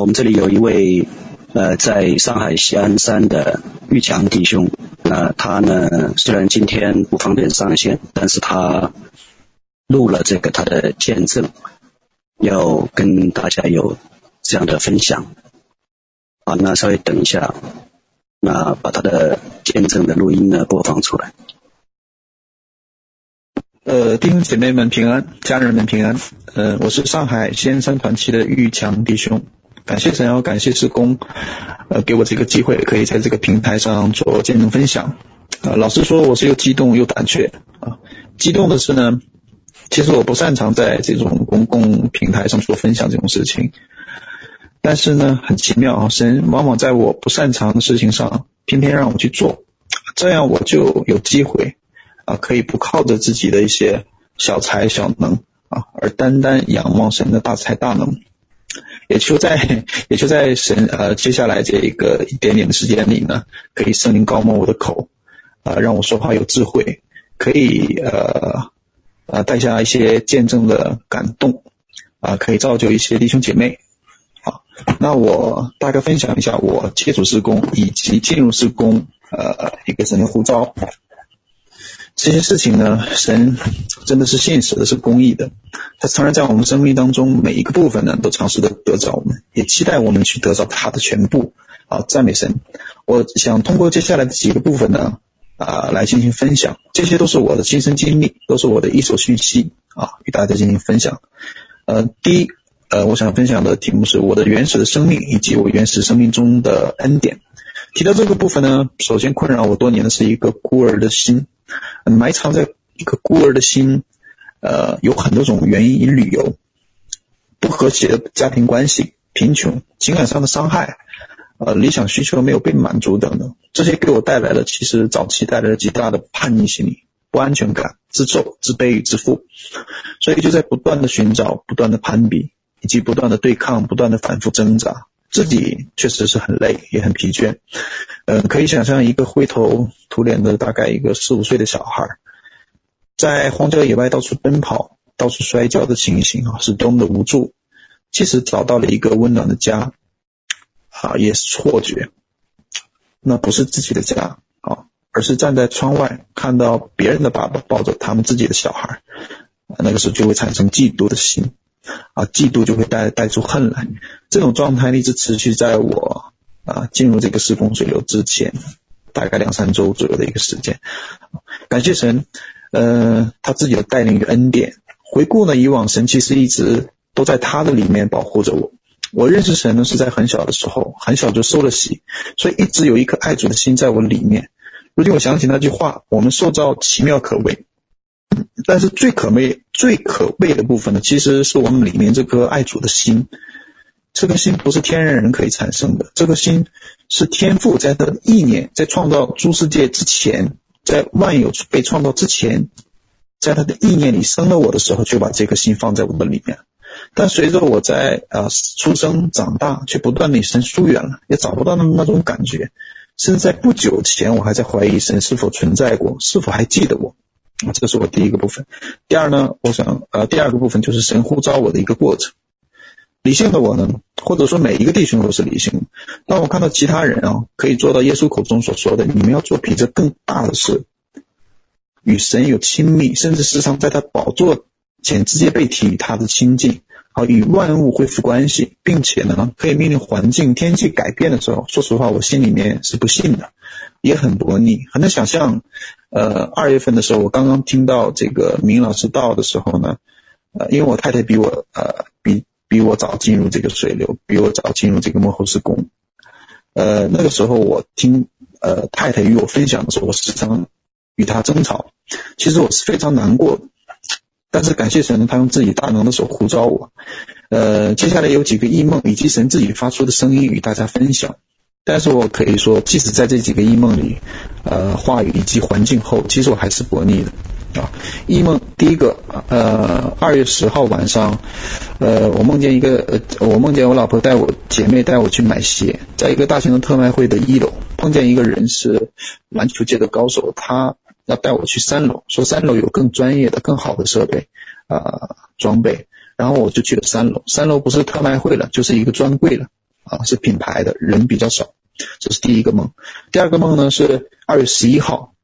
我们这里有一位呃，在上海西安山的玉强弟兄，那他呢虽然今天不方便上线，但是他录了这个他的见证，要跟大家有这样的分享。好，那稍微等一下，那把他的见证的录音呢播放出来。呃，弟兄姐妹们平安，家人们平安。呃，我是上海锡安山团契的玉强弟兄。感谢神，要感谢事工，呃，给我这个机会，可以在这个平台上做见证分享。呃，老实说，我是又激动又胆怯啊。激动的是呢，其实我不擅长在这种公共平台上做分享这种事情，但是呢，很奇妙啊，神往往在我不擅长的事情上，偏偏让我去做，这样我就有机会啊，可以不靠着自己的一些小才小能啊，而单单仰望神的大才大能。也就在也就在神呃接下来这一个一点点的时间里呢，可以圣灵膏抹我的口，啊、呃，让我说话有智慧，可以呃呃带下一些见证的感动，啊、呃，可以造就一些弟兄姐妹。好，那我大概分享一下我接触施工以及进入施工呃一个神的呼召。这些事情呢，神真的是现实的，是公义的。他常常在我们生命当中每一个部分呢，都尝试着得着我们，也期待我们去得着他的全部。啊，赞美神！我想通过接下来的几个部分呢，啊，来进行分享。这些都是我的亲身经历，都是我的一手讯息啊，与大家进行分享。呃，第一，呃，我想分享的题目是我的原始的生命以及我原始生命中的恩典。提到这个部分呢，首先困扰我多年的是一个孤儿的心。埋藏在一个孤儿的心，呃，有很多种原因与理由，不和谐的家庭关系、贫穷、情感上的伤害，呃，理想需求没有被满足等等，这些给我带来了，其实早期带来了极大的叛逆心理、不安全感、自咒、自卑与自负，所以就在不断的寻找、不断的攀比，以及不断的对抗、不断的反复挣扎。自己确实是很累，也很疲倦。嗯、可以想象一个灰头土脸的大概一个四五岁的小孩，在荒郊野外到处奔跑、到处摔跤的情形啊，是多么的无助。即使找到了一个温暖的家，啊，也是错觉。那不是自己的家啊，而是站在窗外看到别人的爸爸抱着他们自己的小孩，那个时候就会产生嫉妒的心。啊，嫉妒就会带带出恨来，这种状态一直持续在我啊进入这个事工水流之前，大概两三周左右的一个时间。感谢神，呃，他自己的带领与恩典。回顾呢，以往神其实一直都在他的里面保护着我。我认识神呢是在很小的时候，很小就受了洗，所以一直有一颗爱主的心在我里面。如今我想起那句话：我们受造奇妙可畏。但是最可悲、最可悲的部分呢，其实是我们里面这颗爱主的心。这颗心不是天然人可以产生的，这颗心是天父在他的意念，在创造诸世界之前，在万有被创造之前，在他的意念里生了我的时候，就把这颗心放在我的里面。但随着我在啊出生长大，却不断的与神疏远了，也找不到那那种感觉。甚至在不久前，我还在怀疑神是否存在过，是否还记得我。啊，这是我第一个部分。第二呢，我想，呃，第二个部分就是神呼召我的一个过程。理性的我呢，或者说每一个弟兄都是理性的。当我看到其他人啊，可以做到耶稣口中所说的，你们要做比这更大的事，与神有亲密，甚至时常在他宝座前直接被提与他的亲近，好与万物恢复关系，并且呢，可以命令环境天气改变的时候，说实话，我心里面是不信的，也很悖逆，很难想象。呃，二月份的时候，我刚刚听到这个明老师道的时候呢，呃，因为我太太比我呃比比我早进入这个水流，比我早进入这个幕后施工，呃，那个时候我听呃太太与我分享的时候，我时常与她争吵，其实我是非常难过的，但是感谢神，他用自己大能的手呼召我，呃，接下来有几个异梦以及神自己发出的声音与大家分享。但是我可以说，即使在这几个异梦里，呃，话语以及环境后，其实我还是悖逆的啊。异梦第一个，呃，二月十号晚上，呃，我梦见一个，呃，我梦见我老婆带我姐妹带我去买鞋，在一个大型的特卖会的一楼，碰见一个人是篮球界的高手，他要带我去三楼，说三楼有更专业的、更好的设备啊、呃、装备，然后我就去了三楼，三楼不是特卖会了，就是一个专柜了。啊，是品牌的，人比较少。这是第一个梦。第二个梦呢是二月十一号，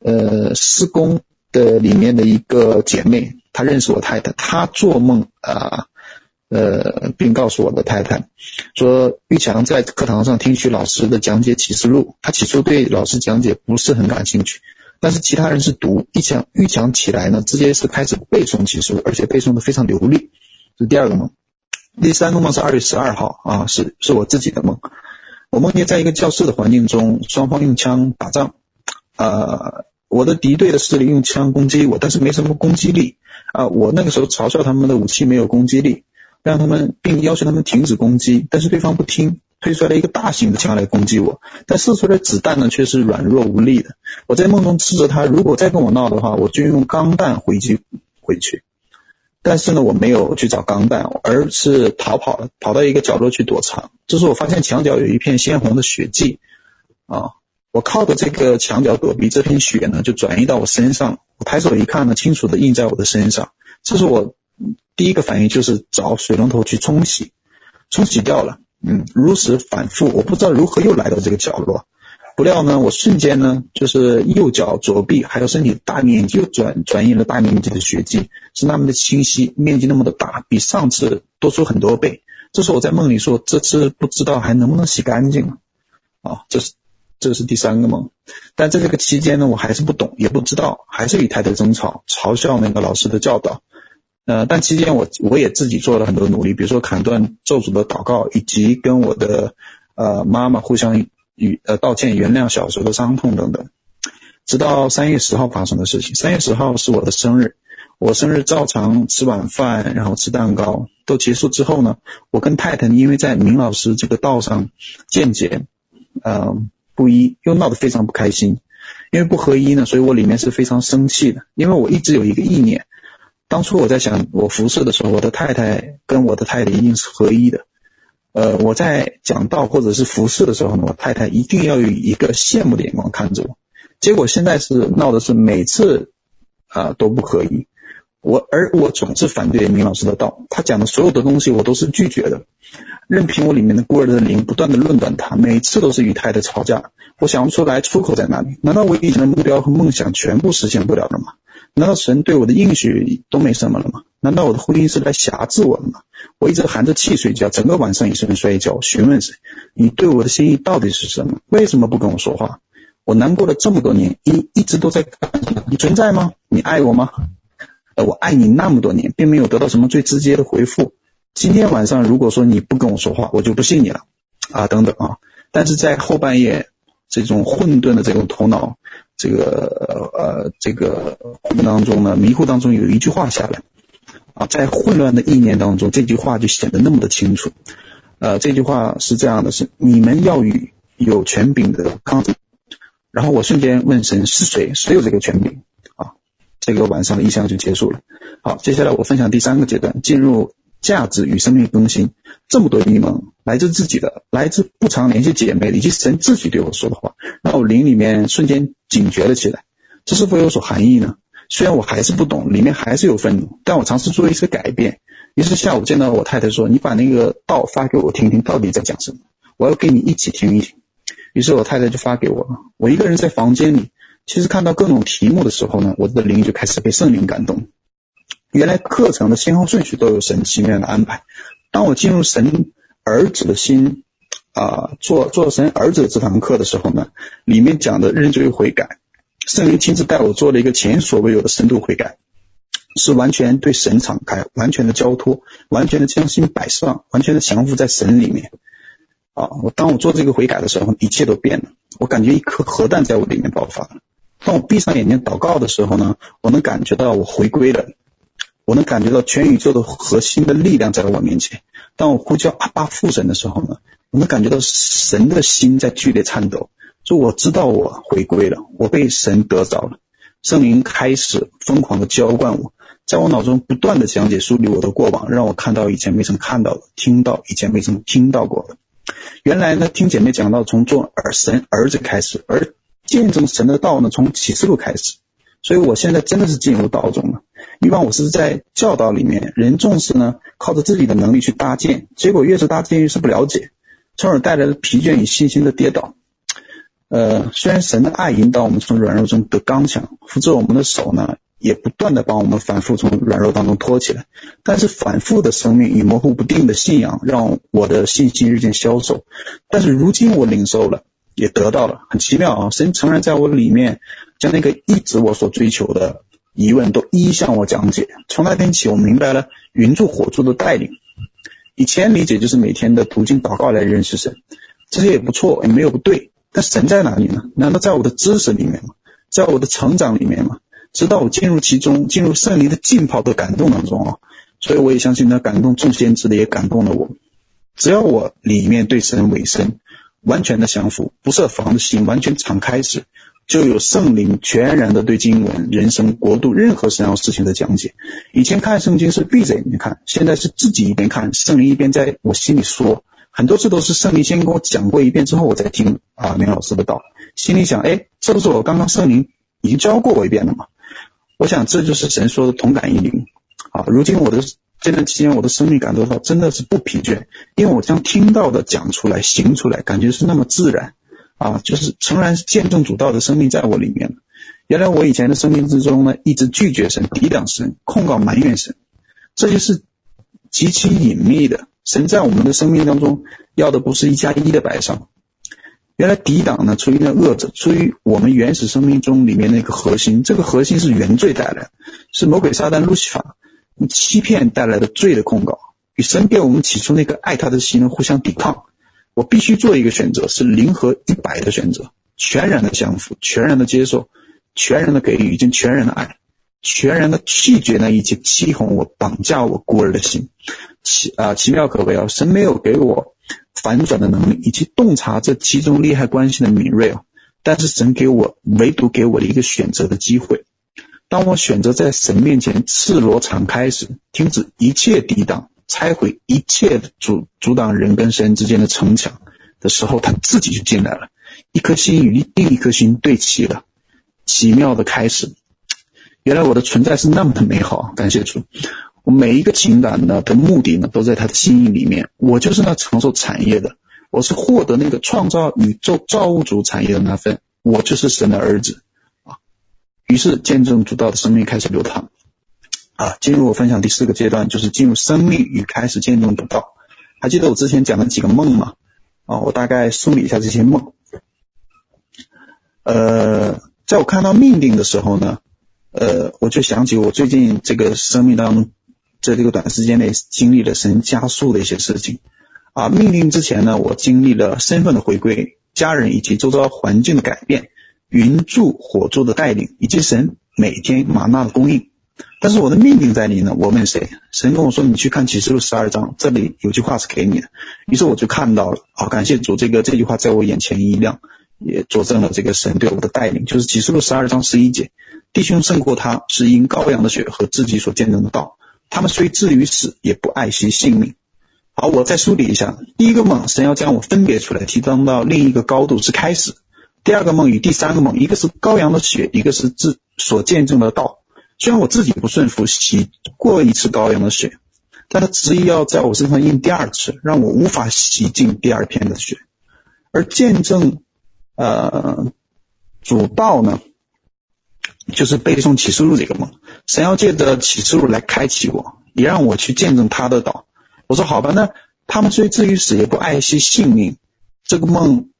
呃，施工的里面的一个姐妹，她认识我太太，她做梦啊，呃，并告诉我的太太说，玉强在课堂上听取老师的讲解启示录，他起初对老师讲解不是很感兴趣，但是其他人是读，玉强玉强起来呢，直接是开始背诵启示录，而且背诵的非常流利。这是第二个梦。第三个梦是二月十二号啊，是是我自己的梦。我梦见在一个教室的环境中，双方用枪打仗。呃，我的敌对的势力用枪攻击我，但是没什么攻击力。啊、我那个时候嘲笑他们的武器没有攻击力，让他们并要求他们停止攻击，但是对方不听，推出来一个大型的枪来攻击我，但射出来的子弹呢却是软弱无力的。我在梦中斥责他，如果再跟我闹的话，我就用钢弹回击回去。但是呢，我没有去找钢弹，而是逃跑了，跑到一个角落去躲藏。这时我发现墙角有一片鲜红的血迹，啊，我靠着这个墙角躲避，这片血呢就转移到我身上。我抬手一看呢，清楚地印在我的身上。这是我第一个反应，就是找水龙头去冲洗，冲洗掉了。嗯，如此反复，我不知道如何又来到这个角落。不料呢，我瞬间呢，就是右脚、左臂还有身体大面积又转转移了大面积的血迹，是那么的清晰，面积那么的大，比上次多出很多倍。这时候我在梦里说，这次不知道还能不能洗干净了？啊，这是这是第三个梦。但在这个期间呢，我还是不懂，也不知道，还是与太太争吵，嘲笑那个老师的教导。呃，但期间我我也自己做了很多努力，比如说砍断咒诅的祷告，以及跟我的呃妈妈互相。与呃道歉、原谅小时候的伤痛等等，直到三月十号发生的事情。三月十号是我的生日，我生日照常吃晚饭，然后吃蛋糕。都结束之后呢，我跟太太因为在明老师这个道上见解呃不一，又闹得非常不开心。因为不合一呢，所以我里面是非常生气的。因为我一直有一个意念，当初我在想我服侍的时候，我的太太跟我的太太一定是合一的。呃，我在讲道或者是服侍的时候呢，我太太一定要用一个羡慕的眼光看着我。结果现在是闹的是每次啊、都不可以，我而我总是反对明老师的道，他讲的所有的东西我都是拒绝的，任凭我里面的孤儿的灵不断的论断他，每次都是与太太吵架。我想不出来出口在哪里？难道我以前的目标和梦想全部实现不了了吗？难道神对我的应许都没什么了吗？难道我的婚姻是来挟制我的吗？我一直含着气睡觉，整个晚上也睡不睡觉，询问谁？你对我的心意到底是什么？为什么不跟我说话？我难过了这么多年，一一直都在干什么？你存在吗？你爱我吗？呃，我爱你那么多年，并没有得到什么最直接的回复。今天晚上如果说你不跟我说话，我就不信你了啊！等等啊！但是在后半夜，这种混沌的这种头脑。这个呃，这个当中呢，迷糊当中有一句话下来啊，在混乱的意念当中，这句话就显得那么的清楚。呃，这句话是这样的：是你们要与有权柄的抗争。然后我瞬间问神是谁？谁有这个权柄？这个晚上的异象就结束了。好，接下来我分享第三个阶段，进入。价值与生命更新，这么多异梦，来自自己的，来自不常联系姐妹以及神自己对我说的话，让我灵里面瞬间警觉了起来。这是否有所含义呢？虽然我还是不懂，里面还是有愤怒，但我尝试做一些改变。于是下午见到我太太说：“你把那个道发给我听听，到底在讲什么？我要跟你一起听一听。”于是我太太就发给我了。我一个人在房间里，其实看到各种题目的时候呢，我的灵就开始被圣灵感动。原来课程的先后顺序都有神奇妙的安排。当我进入神儿子的心啊、做做神儿子这堂课的时候呢，里面讲的认罪悔改，圣灵亲自带我做了一个前所未有的深度悔改，是完全对神敞开，完全的交托，完全的将心摆上，完全的降服在神里面。啊，我当我做这个悔改的时候，一切都变了。我感觉一颗核弹在我里面爆发了。当我闭上眼睛祷告的时候呢，我能感觉到我回归了。我能感觉到全宇宙的核心的力量在我面前。当我呼叫阿爸父神的时候呢，我能感觉到神的心在剧烈颤抖。就我知道我回归了，我被神得着了。圣灵开始疯狂的浇灌我，在我脑中不断的讲解梳理我的过往，让我看到以前没曾看到的，听到以前没曾听到过的。原来呢，听姐妹讲到从做儿神儿子开始，而见证神的道呢，从启示录开始。所以我现在真的是进入道中了。以往我是在教导里面，人重视呢，靠着自己的能力去搭建，结果越是搭建越是不了解。从而带来了疲倦与信心的跌倒。呃，虽然神的爱引导我们从软弱中得刚强，扶着我们的手呢，也不断的把我们反复从软弱当中拖起来，但是反复的生命与模糊不定的信仰，让我的信心日渐消瘦。但是如今我领受了，也得到了，很奇妙啊！神诚然在我里面，将那个一直我所追求的疑问都一一向我讲解。从那天起，我明白了云柱火柱的带领。以前理解就是每天的读经祷告来认识神，这些也不错，也没有不对。但神在哪里呢？难道在我的知识里面吗？在我的成长里面吗？直到我进入其中，进入圣灵的浸泡的感动当中啊！所以我也相信，那感动众先知的也感动了我。只要我里面对神委身，完全的降服，不设防的心完全敞开时，就有圣灵全然的对经文、人生、国度任何神要事情的讲解。以前看圣经是闭着眼睛看，现在是自己一边看，圣灵一边在我心里说。很多次都是圣灵先跟我讲过一遍之后，我再听啊明老师的道，心里想，哎，这不是我刚刚圣灵已经教过我一遍了吗？我想这就是神说的同感一灵啊。如今我的这段期间，我的生命感受到真的是不疲倦，因为我将听到的讲出来、行出来，感觉是那么自然啊，就是诚然见证主道的生命在我里面。原来我以前的生命之中呢，一直拒绝神、抵挡神、控告埋怨神，这些是极其隐秘的。神在我们的生命当中要的不是一加一的摆上，原来抵挡呢，出于那恶者，出于我们原始生命中里面那个核心，这个核心是原罪带来，是魔鬼撒旦路西法欺骗带来的罪的控告，与神给我们起初那个爱他的心呢互相抵抗。我必须做一个选择，是零和一百的选择，全然的降服，全然的接受，全然的给予，以及全然的爱。全然的拒绝那一切欺哄我、绑架我孤儿的心，奇啊奇妙可为啊！神没有给我反转的能力，以及洞察这其中利害关系的敏锐啊！但是神给我唯独给我的一个选择的机会。当我选择在神面前赤裸敞开时，停止一切抵挡，拆毁一切阻阻挡人跟神之间的城墙的时候，他自己就进来了，一颗心与另一颗心对齐了，奇妙的开始。原来我的存在是那么的美好，感谢主！我每一个情感呢的目的呢，都在他的心意里面。我就是那承受产业的，我是获得那个创造宇宙造物主产业的那份，我就是神的儿子！于是见证主道的生命开始流淌啊！进入我分享第四个阶段，就是进入生命与开始见证主道。还记得我之前讲的几个梦吗？啊，我大概梳理一下这些梦。呃，在我看到命定的时候呢。呃，我就想起我最近这个生命当中，在这个短时间内经历了神加速的一些事情啊。命定之前呢，我经历了身份的回归、家人以及周遭环境的改变、云柱火柱的带领，以及神每天玛纳的供应。但是我的命定在你呢？我问谁？神跟我说：“你去看启示录十二章，这里有句话是给你的。”于是我就看到了啊，感谢主，这个这句话在我眼前一亮，也佐证了这个神对我的带领，就是启示录十二章十一节。弟兄胜过他，是因羔羊的血和自己所见证的道。他们虽至于死，也不爱惜性命。好，我再梳理一下：第一个梦，神要将我分别出来，提升到另一个高度是开始；第二个梦与第三个梦，一个是羔羊的血，一个是自所见证的道。虽然我自己不顺服，洗过一次羔羊的血，但他执意要在我身上印第二次，让我无法洗净第二片的血。而见证，呃，主道呢？就是背诵启示录这个梦，神要借着启示录来开启我，也让我去见证他的道。我说好吧，那他们虽至于死，也不爱惜性命。这个梦，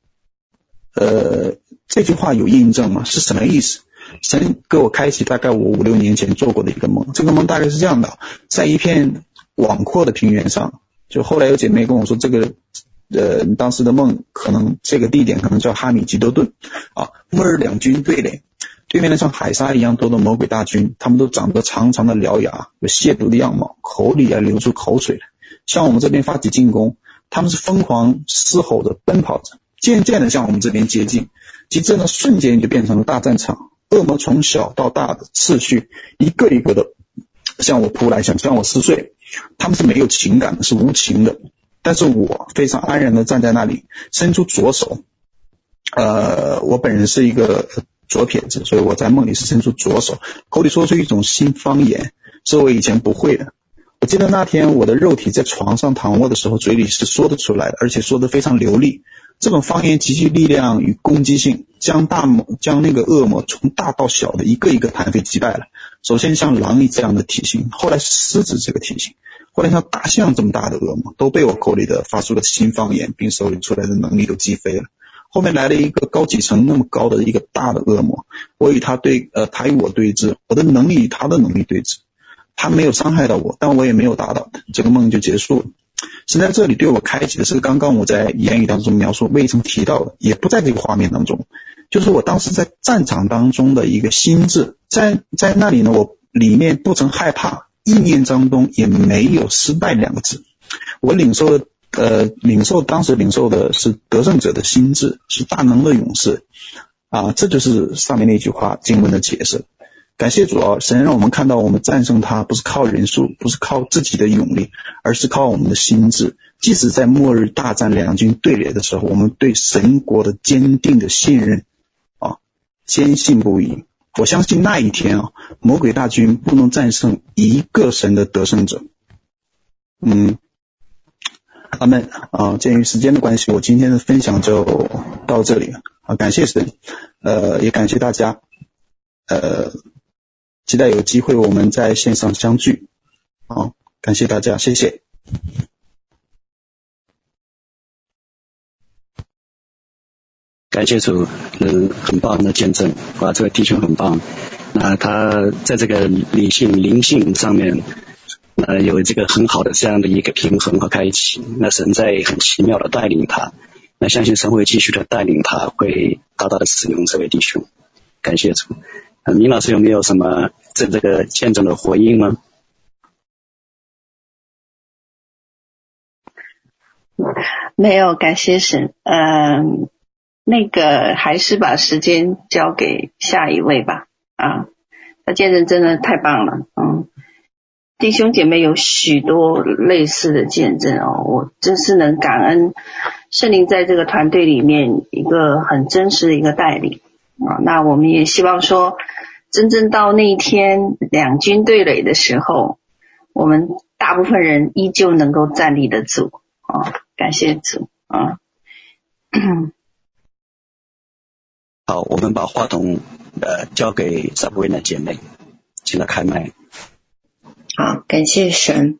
呃，这句话有印证吗？是什么意思？神给我开启大概我五六年前做过的一个梦。这个梦大概是这样的：在一片广阔的平原上，就后来有姐妹跟我说，这个呃当时的梦可能这个地点可能叫哈米吉多顿啊，末日两军对垒。对面的像海沙一样多的魔鬼大军，他们都长着长长的獠牙，有亵渎的样貌，口里啊流出口水来，向我们这边发起进攻。他们是疯狂嘶吼着奔跑着，渐渐的向我们这边接近，即这呢瞬间就变成了大战场。恶魔从小到大的次序，一个一个的向我扑来，想将我撕碎。他们是没有情感的，是无情的。但是我非常安然的站在那里，伸出左手。呃，我本人是一个。左撇子，所以我在梦里是伸出左手，口里说出一种新方言，是我以前不会的。我记得那天我的肉体在床上躺卧的时候，嘴里是说得出来的，而且说得非常流利。这种方言极具力量与攻击性，将大魔将那个恶魔从大到小的一个一个弹飞击败了。首先像狼这样的体型，后来狮子这个体型，后来像大象这么大的恶魔，都被我口里的发出的新方言，并手里出来的能力都击飞了。后面来了一个高几层那么高的一个大的恶魔，我与他对呃，他与我对峙，我的能力与他的能力对峙。他没有伤害到我，但我也没有打倒他，这个梦就结束了。神在这里对我开启的是刚刚我在言语当中描述未曾提到的，也不在这个画面当中，就是我当时在战场当中的一个心智，在在那里呢，我里面不曾害怕，意念当中也没有失败两个字，我领受的呃领受当时领受的是得胜者的心智，是大能的勇士。啊，这就是上面那句话经文的解释。感谢主啊，神让我们看到，我们战胜他不是靠人数，不是靠自己的勇力，而是靠我们的心智。即使在末日大战两军对垒的时候，我们对神国的坚定的信任啊，坚信不疑。我相信那一天啊，魔鬼大军不能战胜一个神的得胜者。嗯，阿门啊。鉴于时间的关系，我今天的分享就到这里了啊。感谢神，呃，也感谢大家，呃。期待有机会我们在线上相聚，好，感谢大家，谢谢。感谢主，嗯，很棒的见证，哇，这位弟兄很棒，那他在这个理性灵性上面，呃，有这个很好的这样的一个平衡和开启，那神在很奇妙的带领他，那相信神会继续的带领他，会大大的使用这位弟兄，感谢主。呃，明老师有没有什么这这个见证的回应吗？没有，感谢神。嗯，那个还是把时间交给下一位吧。啊，他见证真的太棒了。嗯，弟兄姐妹有许多类似的见证哦，我真是能感恩圣灵在这个团队里面一个很真实的一个带领。啊，那我们也希望说，真正到那一天两军对垒的时候，我们大部分人依旧能够站立得住啊！感谢主啊！好，我们把话筒呃交给 Sabrina 姐妹，请她开麦。好，感谢神。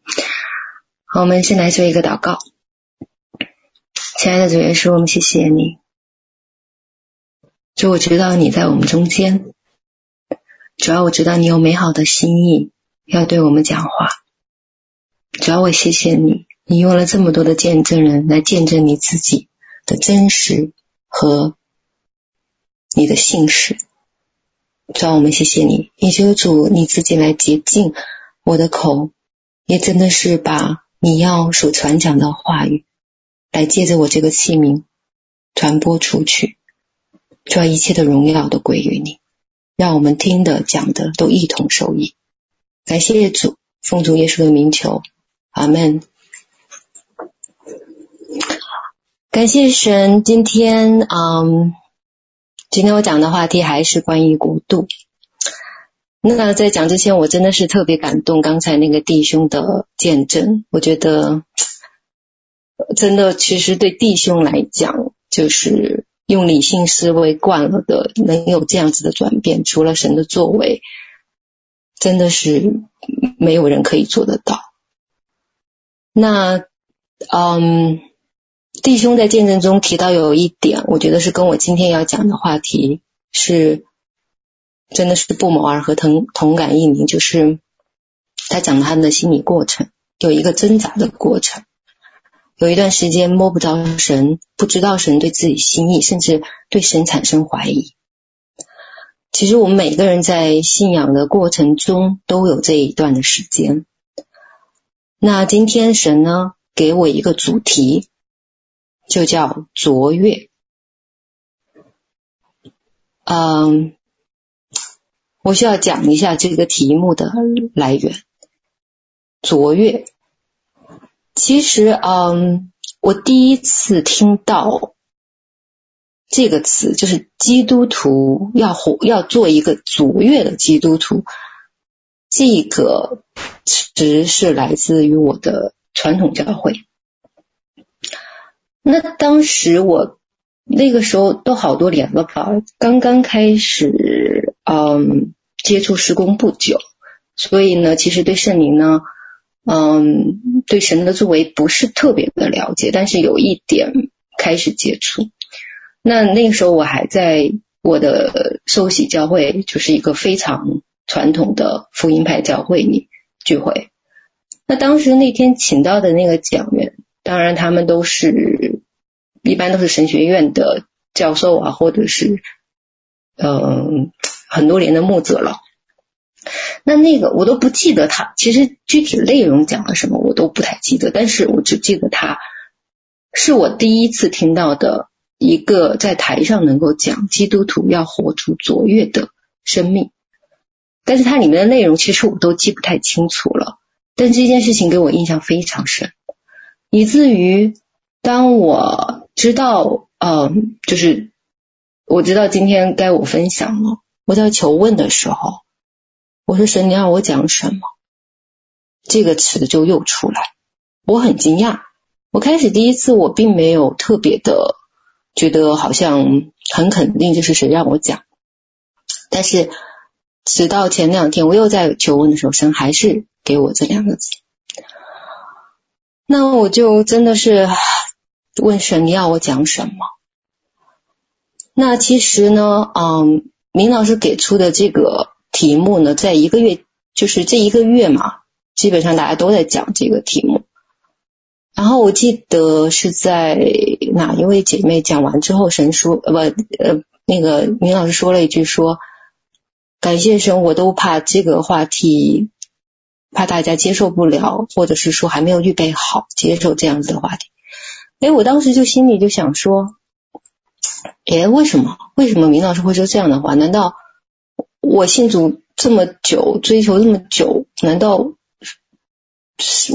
好，我们先来做一个祷告。亲爱的主耶稣，我们谢谢你。主，我知道你在我们中间，主要我知道你有美好的心意要对我们讲话。主要我谢谢你，你用了这么多的见证人来见证你自己的真实和你的信实。主要我们谢谢你，也求主你自己来洁净我的口，也真的是把你要所传讲的话语，来借着我这个器皿传播出去。将一切的荣耀都归于你，让我们听的讲的都一同受益。感谢主，奉主耶稣的名求，阿门。感谢神，今天嗯，今天我讲的话题还是关于国度。那在讲之前，我真的是特别感动，刚才那个弟兄的见证，我觉得真的，其实对弟兄来讲，就是。用理性思维惯了的，能有这样子的转变，除了神的作为，真的是没有人可以做得到。那，嗯，弟兄在见证中提到有一点，我觉得是跟我今天要讲的话题是，真的是不谋而合，同同感异灵，就是他讲他的心理过程，有一个挣扎的过程。有一段时间摸不着神，不知道神对自己心意，甚至对神产生怀疑。其实我们每个人在信仰的过程中都有这一段的时间。那今天神呢，给我一个主题，就叫卓越。嗯，我需要讲一下这个题目的来源，卓越。其实，嗯，我第一次听到这个词，就是基督徒要活，要做一个卓越的基督徒。这个词是来自于我的传统教会。那当时我那个时候都好多年了吧，刚刚开始嗯接触施工不久，所以呢，其实对圣灵呢，嗯，对神的作为不是特别的了解，但是有一点开始接触。那那个时候我还在我的受洗教会，就是一个非常传统的福音派教会里聚会。那当时那天请到的那个讲员，当然他们都是一般都是神学院的教授啊，或者是嗯很多年的牧者了。那那个我都不记得他，其实具体内容讲了什么我都不太记得，但是我只记得他是我第一次听到的。一个在台上能够讲基督徒要活出卓越的生命，但是它里面的内容其实我都记不太清楚了。但这件事情给我印象非常深，以至于当我知道，嗯，就是我知道今天该我分享了，我在求问的时候，我说神，你让我讲什么？这个词就又出来，我很惊讶。我开始第一次我并没有特别的。觉得好像很肯定，就是谁让我讲。但是直到前两天，我又在求问的时候，神还是给我这两个字。那我就真的是问神，你要我讲什么？那其实呢，嗯，明老师给出的这个题目呢，在一个月，就是这一个月嘛，基本上大家都在讲这个题目。然后我记得是在哪一位姐妹讲完之后，神说呃不呃那个明老师说了一句说，感谢神，我都怕这个话题，怕大家接受不了，或者是说还没有预备好接受这样子的话题。哎，我当时就心里就想说，哎，为什么为什么明老师会说这样的话？难道我信主这么久，追求这么久，难道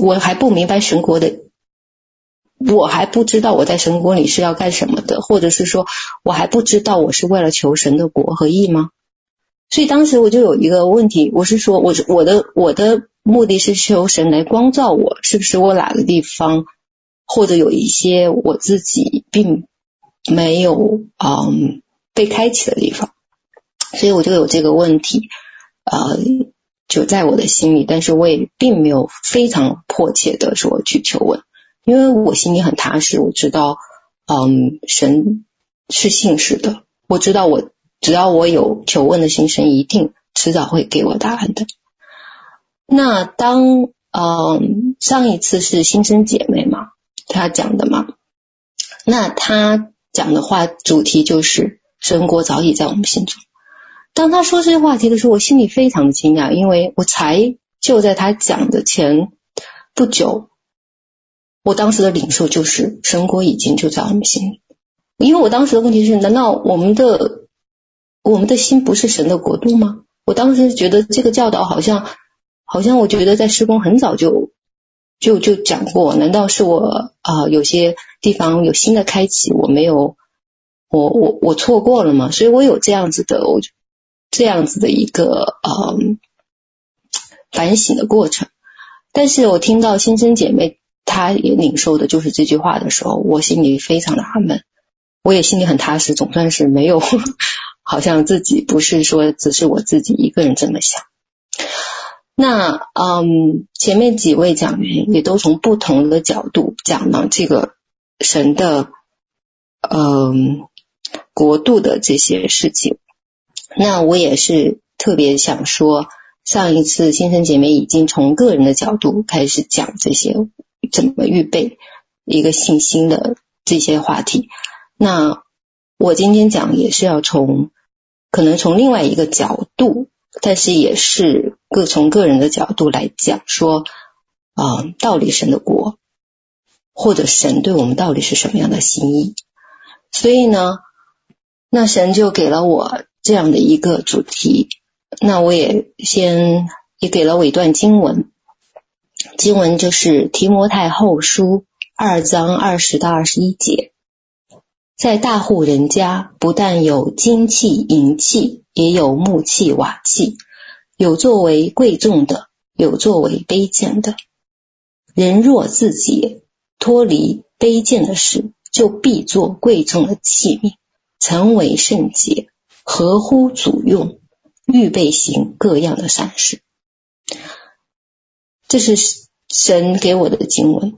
我还不明白神国的？我还不知道我在神国里是要干什么的，或者是说我还不知道我是为了求神的国和义吗？所以当时我就有一个问题，我是说，我我的我的目的是求神来光照我，是不是我哪个地方或者有一些我自己并没有嗯被开启的地方？所以我就有这个问题，呃，就在我的心里，但是我也并没有非常迫切的说去求问。因为我心里很踏实，我知道，嗯，神是信实的，我知道我只要我有求问的心，神一定迟早会给我答案的。那当嗯上一次是新生姐妹嘛，她讲的嘛，那她讲的话主题就是神国早已在我们心中。当他说这些话题的时候，我心里非常的惊讶，因为我才就在他讲的前不久。我当时的领受就是神国已经就在我们心里，因为我当时的问题是：难道我们的我们的心不是神的国度吗？我当时觉得这个教导好像好像我觉得在施工很早就就就讲过，难道是我啊、有些地方有新的开启，我没有我我我错过了吗？所以我有这样子的我这样子的一个呃反省的过程，但是我听到新生姐妹。她也领受的就是这句话的时候，我心里非常的纳闷，我也心里很踏实，总算是没有，好像自己不是说只是我自己一个人这么想。那嗯，前面几位讲员也都从不同的角度讲了这个神的嗯国度的这些事情。那我也是特别想说，上一次新生姐妹已经从个人的角度开始讲这些。怎么预备一个信心的这些话题？那我今天讲也是要从可能从另外一个角度，但是也是各从个人的角度来讲说，啊、呃，到底神的国或者神对我们到底是什么样的心意？所以呢，那神就给了我这样的一个主题，那我也先也给了我一段经文。经文就是提摩太后书二章二十到二十一节，在大户人家，不但有金器银器，也有木器瓦器，有作为贵重的，有作为卑贱的。人若自己脱离卑贱的事，就必做贵重的器皿，成为圣洁，合乎主用，预备行各样的善事。这是神给我的经文。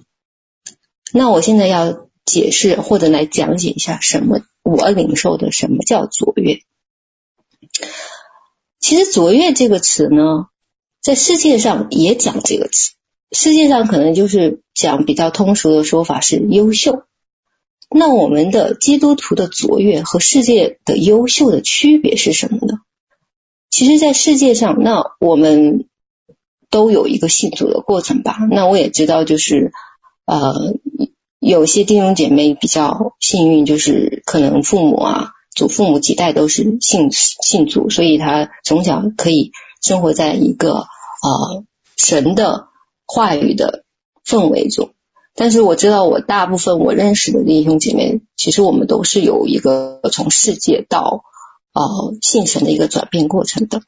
那我现在要解释或者来讲解一下，什么我领受的什么叫卓越。其实“卓越”这个词呢，在世界上也讲这个词。世界上可能就是讲比较通俗的说法是优秀。那我们的基督徒的卓越和世界的优秀的区别是什么呢？其实，在世界上，那我们都有一个信主的过程吧。那我也知道，就是呃，有些弟兄姐妹比较幸运，就是可能父母啊、祖父母几代都是信信主，所以他从小可以生活在一个呃神的。话语的氛围中，但是我知道我大部分我认识的弟兄姐妹，其实我们都是有一个从世界到呃信神的一个转变过程的。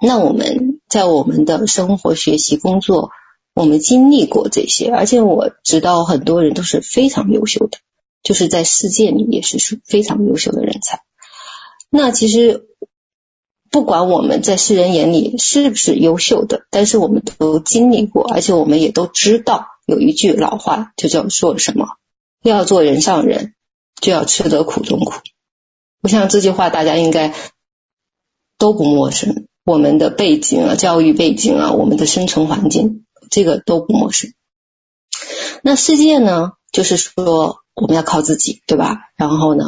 那我们在我们的生活、学习、工作，我们经历过这些，而且我知道很多人都是非常优秀的，就是在世界里也是是非常优秀的人才。那其实。不管我们在世人眼里是不是优秀的，但是我们都经历过，而且我们也都知道有一句老话，就叫做什么“要做人上人，就要吃得苦中苦”。我想这句话大家应该都不陌生。我们的背景啊，教育背景啊，我们的生存环境，这个都不陌生。那世界呢，就是说我们要靠自己，对吧？然后呢，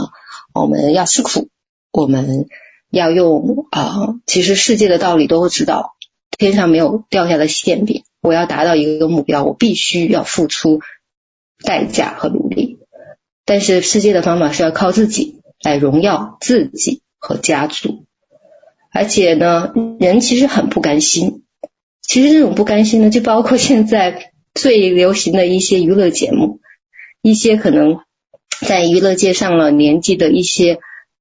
我们要吃苦，我们。要用啊、其实世界的道理都知道，天上没有掉下的馅饼。我要达到一个目标，我必须要付出代价和努力。但是世界的方法是要靠自己来荣耀自己和家族，而且呢，人其实很不甘心。其实这种不甘心呢，就包括现在最流行的一些娱乐节目，一些可能在娱乐界上了年纪的一些。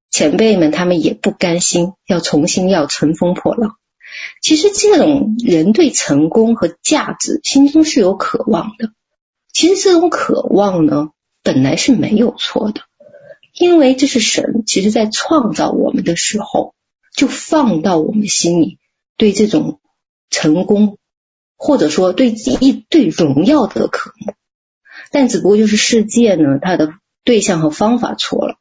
前辈们，他们也不甘心，要重新要乘风破浪。其实这种人对成功和价值心中是有渴望的。其实这种渴望呢，本来是没有错的，因为这是神其实在创造我们的时候，就放到我们心里对这种成功，或者说对一对荣耀的渴慕。但只不过就是世界呢，它的对象和方法错了。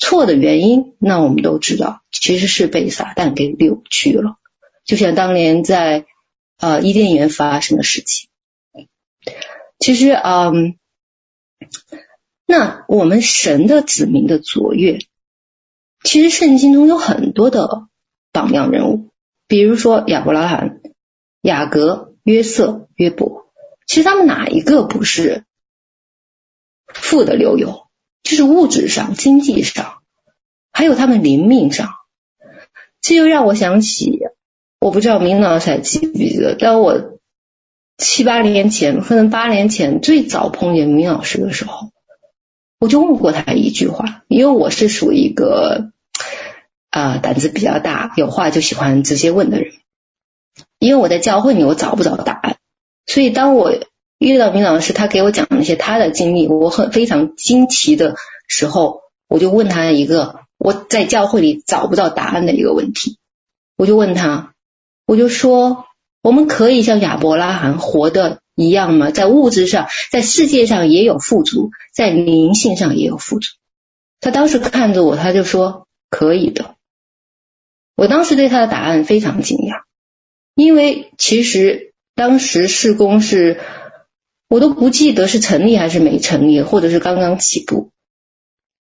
错的原因，那我们都知道，其实是被撒旦给扭曲了。就像当年在呃伊甸园发生的事情。其实，嗯，那我们神的子民的卓越，其实圣经中有很多的榜样人物，比如说亚伯拉罕、雅各、约瑟、约伯，其实他们哪一个不是富的流油？就是物质上、经济上，还有他们灵命上，这又让我想起，我不知道明老师还记不记得，在我七八年前，可能八年前最早碰见明老师的时候，我就问过他一句话，因为我是属于一个啊、胆子比较大，有话就喜欢直接问的人，因为我在教会里我找不着答案，所以当我。遇到明老师，他给我讲了一些他的经历，我很非常惊奇的时候，我就问他一个我在教会里找不到答案的一个问题，我就问他，我就说，我们可以像亚伯拉罕活的一样吗？在物质上，在世界上也有富足，在灵性上也有富足。他当时看着我，他就说可以的。我当时对他的答案非常惊讶，因为其实当时事工是。我都不记得是成立还是没成立，或者是刚刚起步，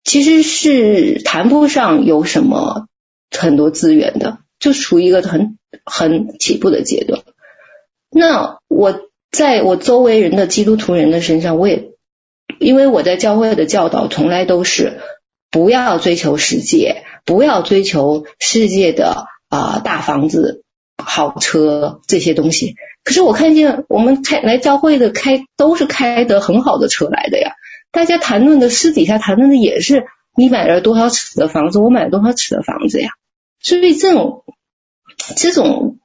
其实是谈不上有什么很多资源的，就处于一个很很起步的阶段。那我在我周围人的基督徒人的身上，我也因为我在教会的教导从来都是不要追求世界，不要追求世界的啊、大房子、好车这些东西。可是我看见我们开来教会的开都是开得很好的车来的呀，大家谈论的私底下谈论的也是你买了多少尺的房子，我买了多少尺的房子呀，所以这种这种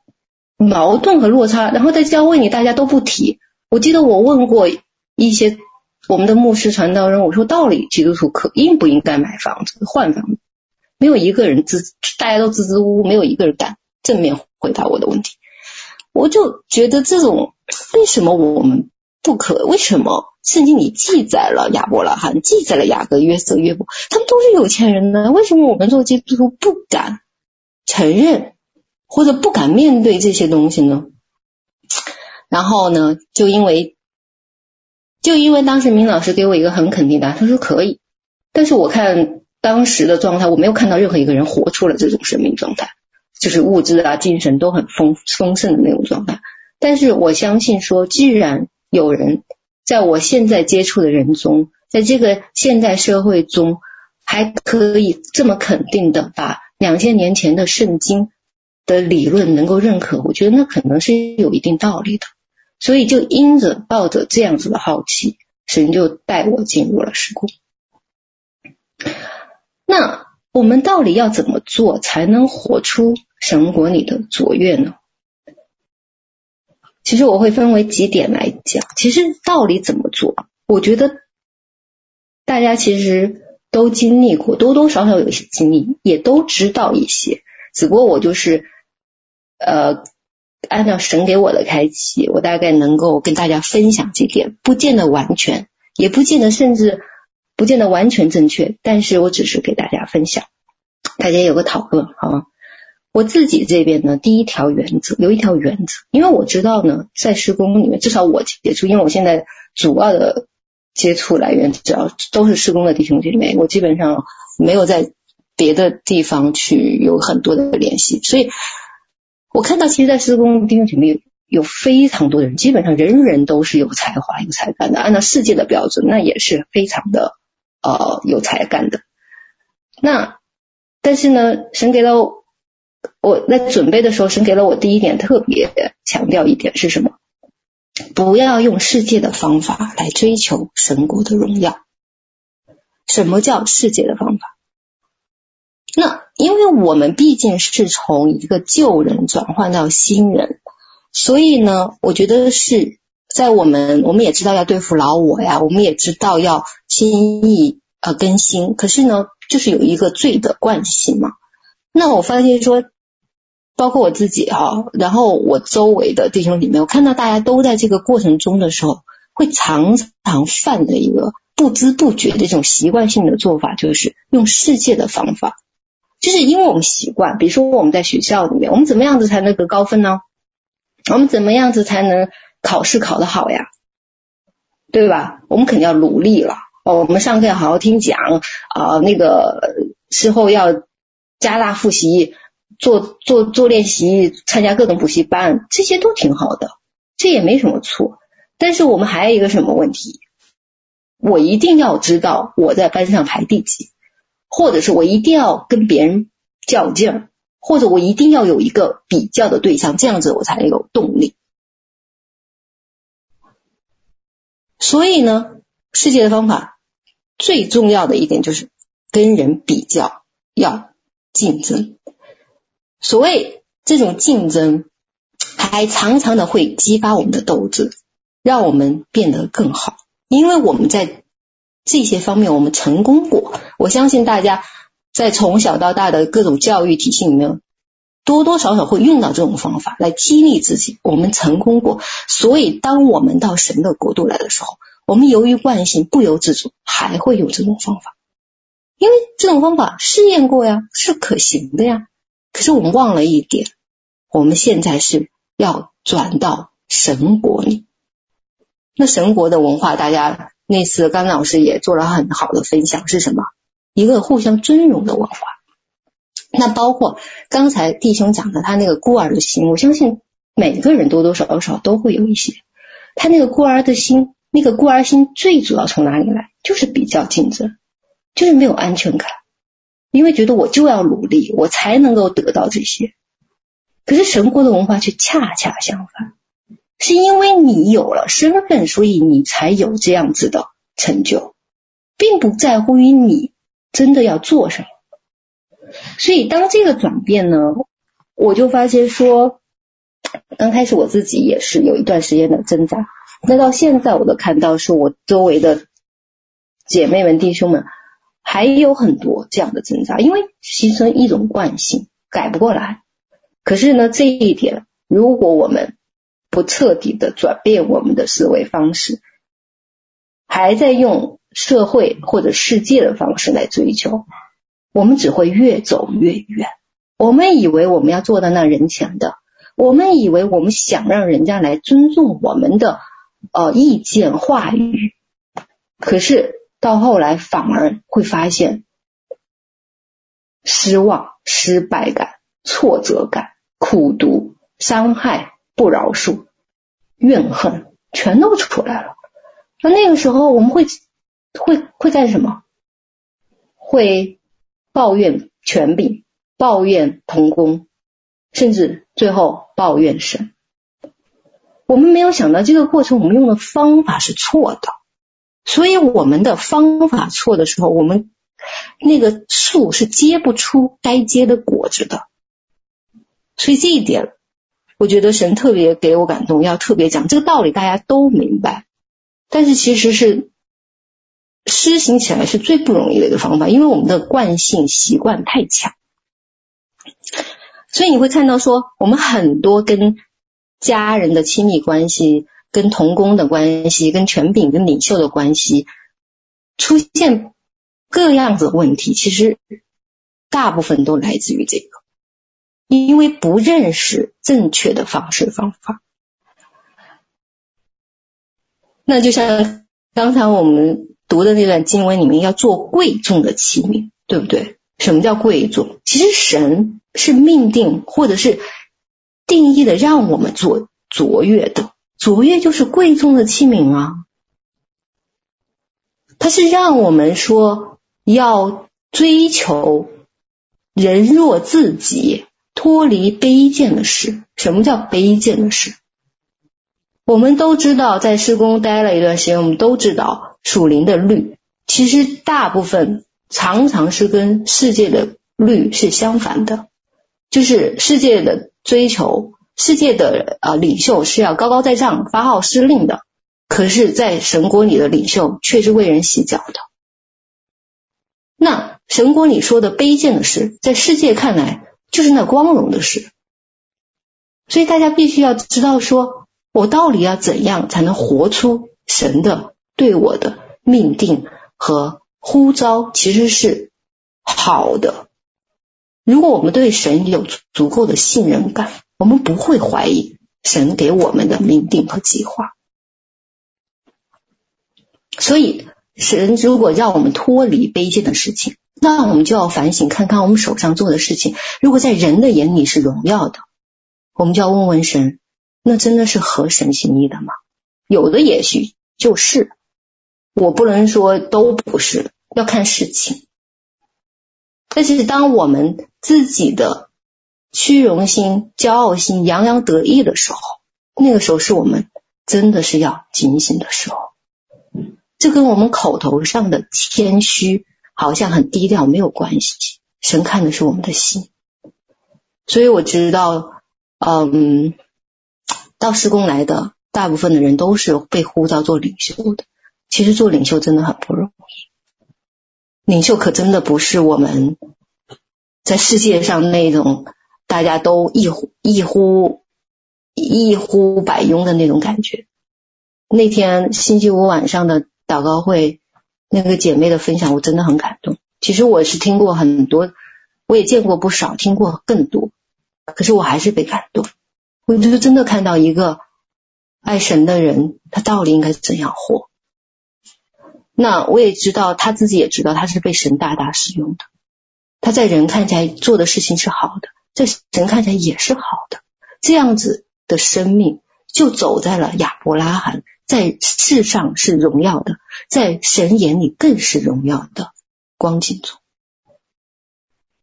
矛盾和落差，然后在教会里大家都不提。我记得我问过一些我们的牧师传道人，我说到底基督徒可应不应该买房子换房子？没有一个人支，大家都支支吾吾，没有一个人敢正面回答我的问题。我就觉得这种为什么我们不可？为什么圣经里记载了亚伯拉罕，记载了雅各、约瑟、约伯，他们都是有钱人呢？为什么我们做基督徒不敢承认，或者不敢面对这些东西呢？然后呢，就因为就因为当时明老师给我一个很肯定的，他说可以，但是我看当时的状态，我没有看到任何一个人活出了这种生命状态。就是物质啊、精神都很丰丰盛的那种状态，但是我相信说，既然有人在我现在接触的人中，在这个现代社会中，还可以这么肯定的把两千年前的圣经的理论能够认可，我觉得那可能是有一定道理的。所以就因着抱着这样子的好奇，神就带我进入了时空。那我们到底要怎么做才能活出神国里的卓越呢？其实我会分为几点来讲。其实到底怎么做，我觉得大家其实都经历过，多多少少有一些经历，也都知道一些。只不过我就是呃，按照神给我的开启，我大概能够跟大家分享几点，不见得完全，也不见得甚至不见得完全正确，但是我只是给大家分享，大家有个讨论啊。我自己这边呢，第一条原则有一条原则，因为我知道呢，在施工里面，至少我接触，因为我现在主要的接触来源只要都是施工的弟兄姐妹，我基本上没有在别的地方去有很多的联系，所以我看到其实，在施工弟兄姐妹有非常多的人，基本上人人都是有才华、有才干的，按照世界的标准，那也是非常的呃有才干的。那但是呢，神给了。我我在准备的时候，神给了我第一点特别强调一点是什么？不要用世界的方法来追求神国的荣耀。什么叫世界的方法？那因为我们毕竟是从一个旧人转换到新人，所以呢，我觉得是在我们我们也知道要对付老我呀，我们也知道要心意呃更新，可是呢，就是有一个罪的惯性嘛。那我发现说。包括我自己哈，然后我周围的弟兄里面，我看到大家都在这个过程中的时候，会常常犯的一个不知不觉的这种习惯性的做法，就是用世界的方法，就是因为我们习惯，比如说我们在学校里面，我们怎么样子才能得高分呢？我们怎么样子才能考试考得好呀？对吧？我们肯定要努力了哦，我们上课要好好听讲啊，那个事后要加大复习。做做做练习，参加各种补习班，这些都挺好的，这也没什么错。但是我们还有一个什么问题？我一定要知道我在班上排第几，或者是我一定要跟别人较劲儿，或者我一定要有一个比较的对象，这样子我才有动力。所以呢，世界的方法最重要的一点就是跟人比较，要竞争。所谓这种竞争，还常常的会激发我们的斗志，让我们变得更好。因为我们在这些方面我们成功过，我相信大家在从小到大的各种教育体系里面，多多少少会用到这种方法来激励自己。我们成功过，所以当我们到神的国度来的时候，我们由于惯性不由自主还会用这种方法，因为这种方法试验过呀，是可行的呀。可是我们忘了一点，我们现在是要转到神国里。那神国的文化，大家那次甘老师也做了很好的分享，是什么？一个互相尊荣的文化。那包括刚才弟兄讲的他那个孤儿的心，我相信每个人多多少少都会有一些。他那个孤儿的心，那个孤儿心最主要从哪里来？就是比较竞争，就是没有安全感。因为觉得我就要努力，我才能够得到这些。可是神国的文化却恰恰相反，是因为你有了身份，所以你才有这样子的成就，并不在乎于你真的要做什么。所以当这个转变呢，我就发现说，刚开始我自己也是有一段时间的挣扎，那到现在我都看到，是我周围的姐妹们、弟兄们还有很多这样的挣扎，因为形成一种惯性，改不过来。可是呢，这一点，如果我们不彻底的转变我们的思维方式，还在用社会或者世界的方式来追求，我们只会越走越远。我们以为我们要做到那人前的，我们以为我们想让人家来尊重我们的呃意见话语，可是到后来反而会发现失望、失败感、挫折感、苦读、伤害、不饶恕、怨恨，全都出来了。那那个时候我们会会会干什么？会抱怨权柄，抱怨同工，甚至最后抱怨神。我们没有想到这个过程，我们用的方法是错的。所以我们的方法错的时候，我们那个树是结不出该结的果子的。所以这一点，我觉得神特别给我感动，要特别讲这个道理，大家都明白。但是其实是施行起来是最不容易的一个方法，因为我们的惯性习惯太强，所以你会看到说，我们很多跟家人的亲密关系、跟同工的关系、跟权柄、跟领袖的关系，出现各样子的问题，其实大部分都来自于这个，因为不认识正确的方式方法。那就像刚才我们读的那段经文里面，要做贵重的器皿，对不对？什么叫贵重？其实神是命定或者是定义的，让我们做卓越的。卓越就是贵重的器皿啊。他是让我们说要追求人若自己，脱离卑贱的事。什么叫卑贱的事？我们都知道，在施工待了一段时间，我们都知道属灵的律，其实大部分常常是跟世界的律是相反的，就是世界的追求，世界的呃领袖是要高高在上发号施令的，可是，在神国里的领袖却是为人洗脚的。那神国里说的卑贱的事，在世界看来就是那光荣的事，所以大家必须要知道说。我到底要怎样才能活出神的对我的命定和呼召？其实是好的。如果我们对神有足够的信任感，我们不会怀疑神给我们的命定和计划。所以，神如果让我们脱离卑贱的事情，那我们就要反省，看看我们手上做的事情，如果在人的眼里是荣耀的，我们就要问问神。那真的是合神心意的吗？有的也许就是，我不能说都不是，要看事情。但是当我们自己的虚荣心、骄傲心洋洋得意的时候，那个时候是我们真的是要警醒的时候。这跟我们口头上的谦虚好像很低调没有关系，神看的是我们的心。所以我知道，嗯。到施工来的大部分的人都是被呼召做领袖的。其实做领袖真的很不容易，领袖可真的不是我们在世界上那种大家都一呼一呼一呼百拥的那种感觉。那天星期五晚上的祷告会，那个姐妹的分享，我真的很感动。其实我是听过很多，我也见过不少，听过更多，可是我还是被感动。我就真的看到一个爱神的人，他到底应该怎样活？那我也知道他自己也知道，他是被神大大使用的。他在人看起来做的事情是好的，在神看起来也是好的。这样子的生命就走在了亚伯拉罕在世上是荣耀的，在神眼里更是荣耀的光景中。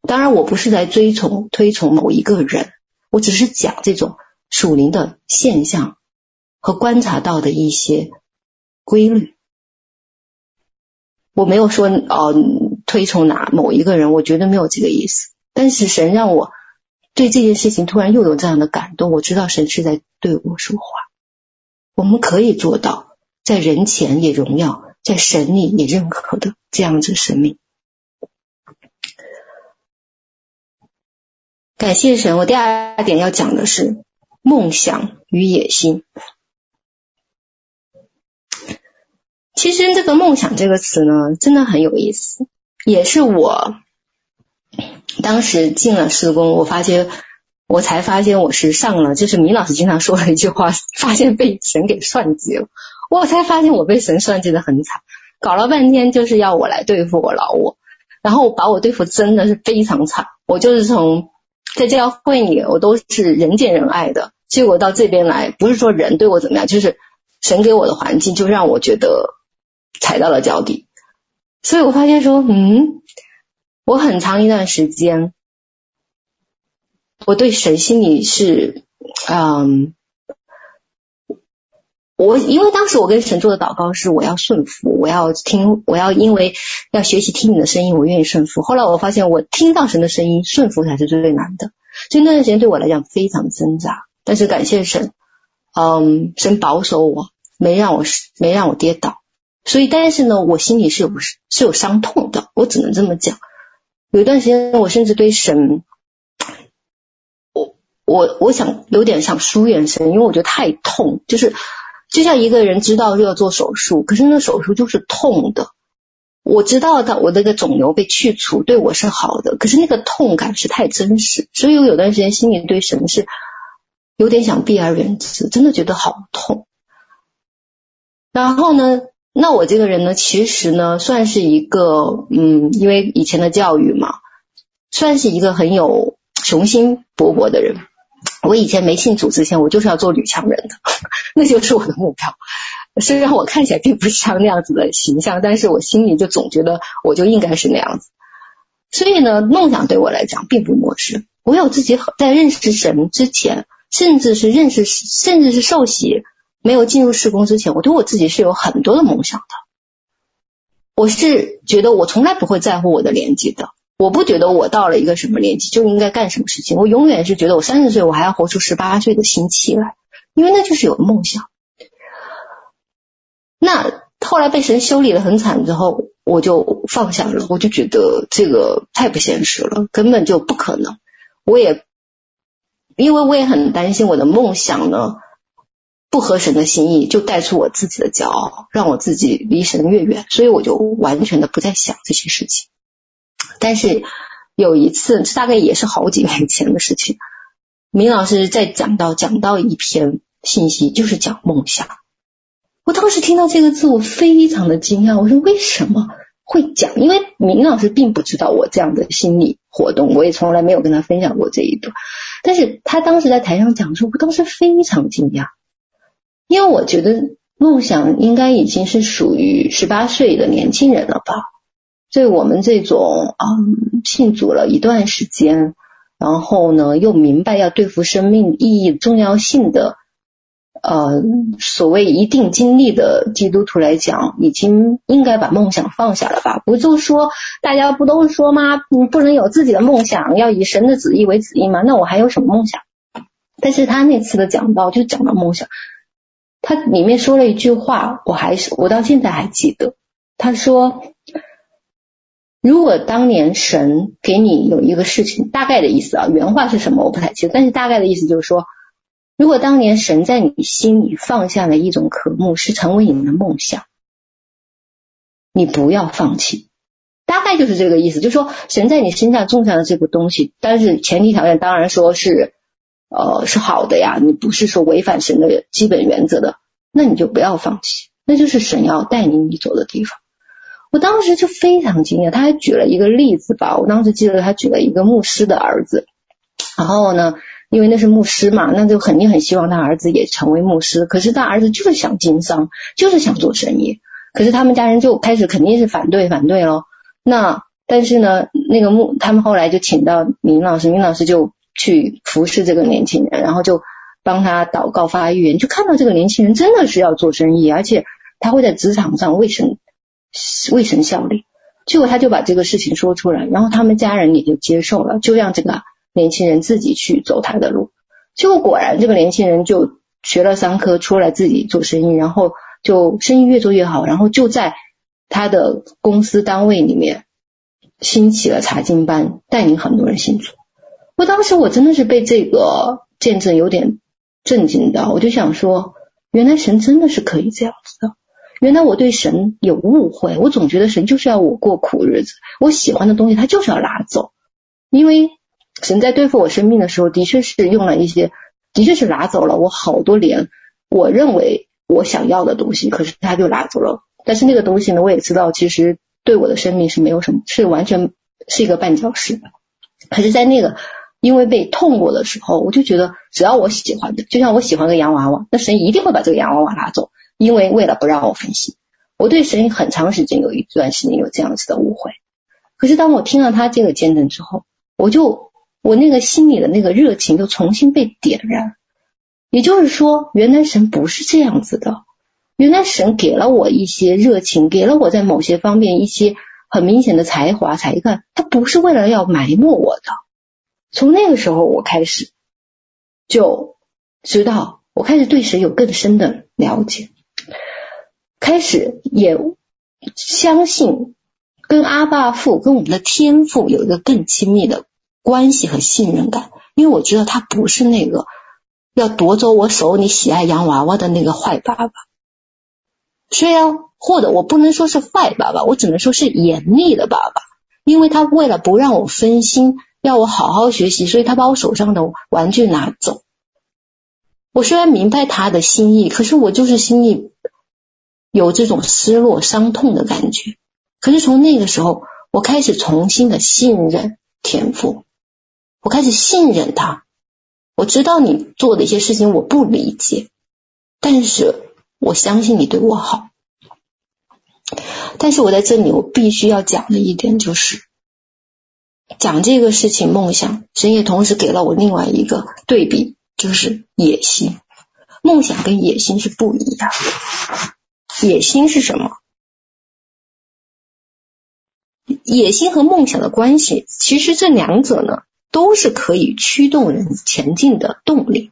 当然，我不是在追崇推崇某一个人，我只是讲这种。属灵的现象和观察到的一些规律，我没有说哦推崇哪某一个人，我绝对没有这个意思。但是神让我对这件事情突然又有这样的感动，我知道神是在对我说话。我们可以做到，在人前也荣耀，在神里也认可的这样子生命。感谢神。我第二点要讲的是梦想与野心。其实这个“梦想”这个词呢，真的很有意思，也是我当时进了施工，我发现我才发现我是上了，就是米老师经常说的一句话，发现被神给算计了。我才发现我被神算计的很惨，搞了半天就是要我来对付我老我，然后把我对付真的是非常惨。我就是从在教会里，我都是人见人爱的，结果到这边来，不是说人对我怎么样，就是神给我的环境就让我觉得踩到了脚底。所以我发现说，嗯，我很长一段时间，我对神心里是，嗯，我因为当时我跟神做的祷告是，我要顺服，我要听，我要因为要学习听你的声音，我愿意顺服。后来我发现，我听到神的声音，顺服才是最最难的。所以那段时间对我来讲非常挣扎，但是感谢神，嗯，神保守我，没让我没让我跌倒。所以，但是呢，我心里是有是有伤痛的，我只能这么讲。有一段时间，我甚至对神，我我我想有点想疏远神，因为我觉得太痛，就是就像一个人知道要做手术，可是那手术就是痛的。我知道的，我那个肿瘤被去除对我是好的，可是那个痛感是太真实，所以我有段时间心里对神是有点想避而远之，真的觉得好痛。然后呢，那我这个人呢，其实呢，算是一个，嗯，因为以前的教育嘛，算是一个很有雄心勃勃的人。我以前没信主之前，我就是要做女强人的，那就是我的目标。虽然我看起来并不像那样子的形象，但是我心里就总觉得我就应该是那样子。所以呢，梦想对我来讲并不陌生。我有自己在认识神之前，甚至是认识，甚至是受洗。没有进入事工之前，我对我自己是有很多的梦想的。我是觉得我从来不会在乎我的年纪的，我不觉得我到了一个什么年纪就应该干什么事情。我永远是觉得我三十岁我还要活出十八岁的心气来，因为那就是有梦想。那后来被神修理得很惨之后，我就放下了，我就觉得这个太不现实了，根本就不可能。我也因为我也很担心我的梦想呢。不合神的心意，就带出我自己的骄傲，让我自己离神越远，所以我就完全的不再想这些事情。但是有一次，大概也是好几年前的事情，明老师在讲到讲到一篇信息，就是讲梦想。我当时听到这个字，我非常的惊讶。我说为什么会讲？因为明老师并不知道我这样的心理活动，我也从来没有跟他分享过这一段。但是他当时在台上讲的时候，我当时非常惊讶。因为我觉得梦想应该已经是属于十八岁的年轻人了吧，对我们这种嗯信主了一段时间，然后呢又明白要对付生命意义重要性的，呃所谓一定经历的基督徒来讲，已经应该把梦想放下了吧？不就说大家不都说吗？你不能有自己的梦想，要以神的旨意为旨意吗？那我还有什么梦想？但是他那次的讲道就讲到梦想。他里面说了一句话，我还是我到现在还记得。他说：“如果当年神给你有一个事情，大概的意思啊，原话是什么我不太记得，但是大概的意思就是说，如果当年神在你心里放下了一种渴慕，是成为你们的梦想，你不要放弃。大概就是这个意思，就是说神在你身上种下了这个东西，但是前提条件当然说是。”呃，是好的呀，你不是说违反神的基本原则的，那你就不要放弃，那就是神要带领你走的地方。我当时就非常惊讶，他还举了一个例子吧，我当时记得他举了一个牧师的儿子，然后呢，因为那是牧师嘛，那就肯定很希望他儿子也成为牧师，可是他儿子就是想经商，就是想做生意，可是他们家人就开始肯定是反对反对咯。那但是呢，那个牧他们后来就请到明老师，明老师就。去服侍这个年轻人，然后就帮他祷告发预言，就看到这个年轻人真的是要做生意，而且他会在职场上为神为神效力。结果他就把这个事情说出来，然后他们家人也就接受了，就让这个年轻人自己去走他的路。结果果然，这个年轻人就学了商科，出来自己做生意，然后就生意越做越好，然后就在他的公司单位里面兴起了查经班，带领很多人信主。我当时我真的是被这个见证有点震惊的，我就想说，原来神真的是可以这样子的。原来我对神有误会，我总觉得神就是要我过苦日子，我喜欢的东西他就是要拿走，因为神在对付我生命的时候，的确是用了一些，的确是拿走了我好多年我认为我想要的东西，可是他就拿走了。但是那个东西呢，我也知道，其实对我的生命是没有什么，是完全是一个绊脚石。可是，在那个因为被痛过的时候，我就觉得只要我喜欢的，就像我喜欢个洋娃娃，那神一定会把这个洋娃娃拿走。因为为了不让我分心，我对神很长时间有一段时间有这样子的误会。可是当我听了他这个见证之后，我就我那个心里的那个热情就重新被点燃。也就是说，原来神不是这样子的，原来神给了我一些热情，给了我在某些方面一些很明显的才华才干，他不是为了要埋没我的。从那个时候我开始就知道，我开始对神有更深的了解。开始也相信跟阿爸父、跟我们的天父有一个更亲密的关系和信任感，因为我知道他不是那个要夺走我手里喜爱洋娃娃的那个坏爸爸。虽然或者我不能说是坏爸爸，我只能说是严厉的爸爸，因为他为了不让我分心，要我好好学习，所以他把我手上的玩具拿走。我虽然明白他的心意，可是我就是心里。有这种失落、伤痛的感觉，可是从那个时候，我开始重新的信任天父，我开始信任他。我知道你做的一些事情我不理解，但是我相信你对我好。但是我在这里，我必须要讲的一点就是，讲这个事情梦想，神也同时给了我另外一个对比，就是野心。梦想跟野心是不一样。野心是什么？野心和梦想的关系，其实这两者呢，都是可以驱动人前进的动力，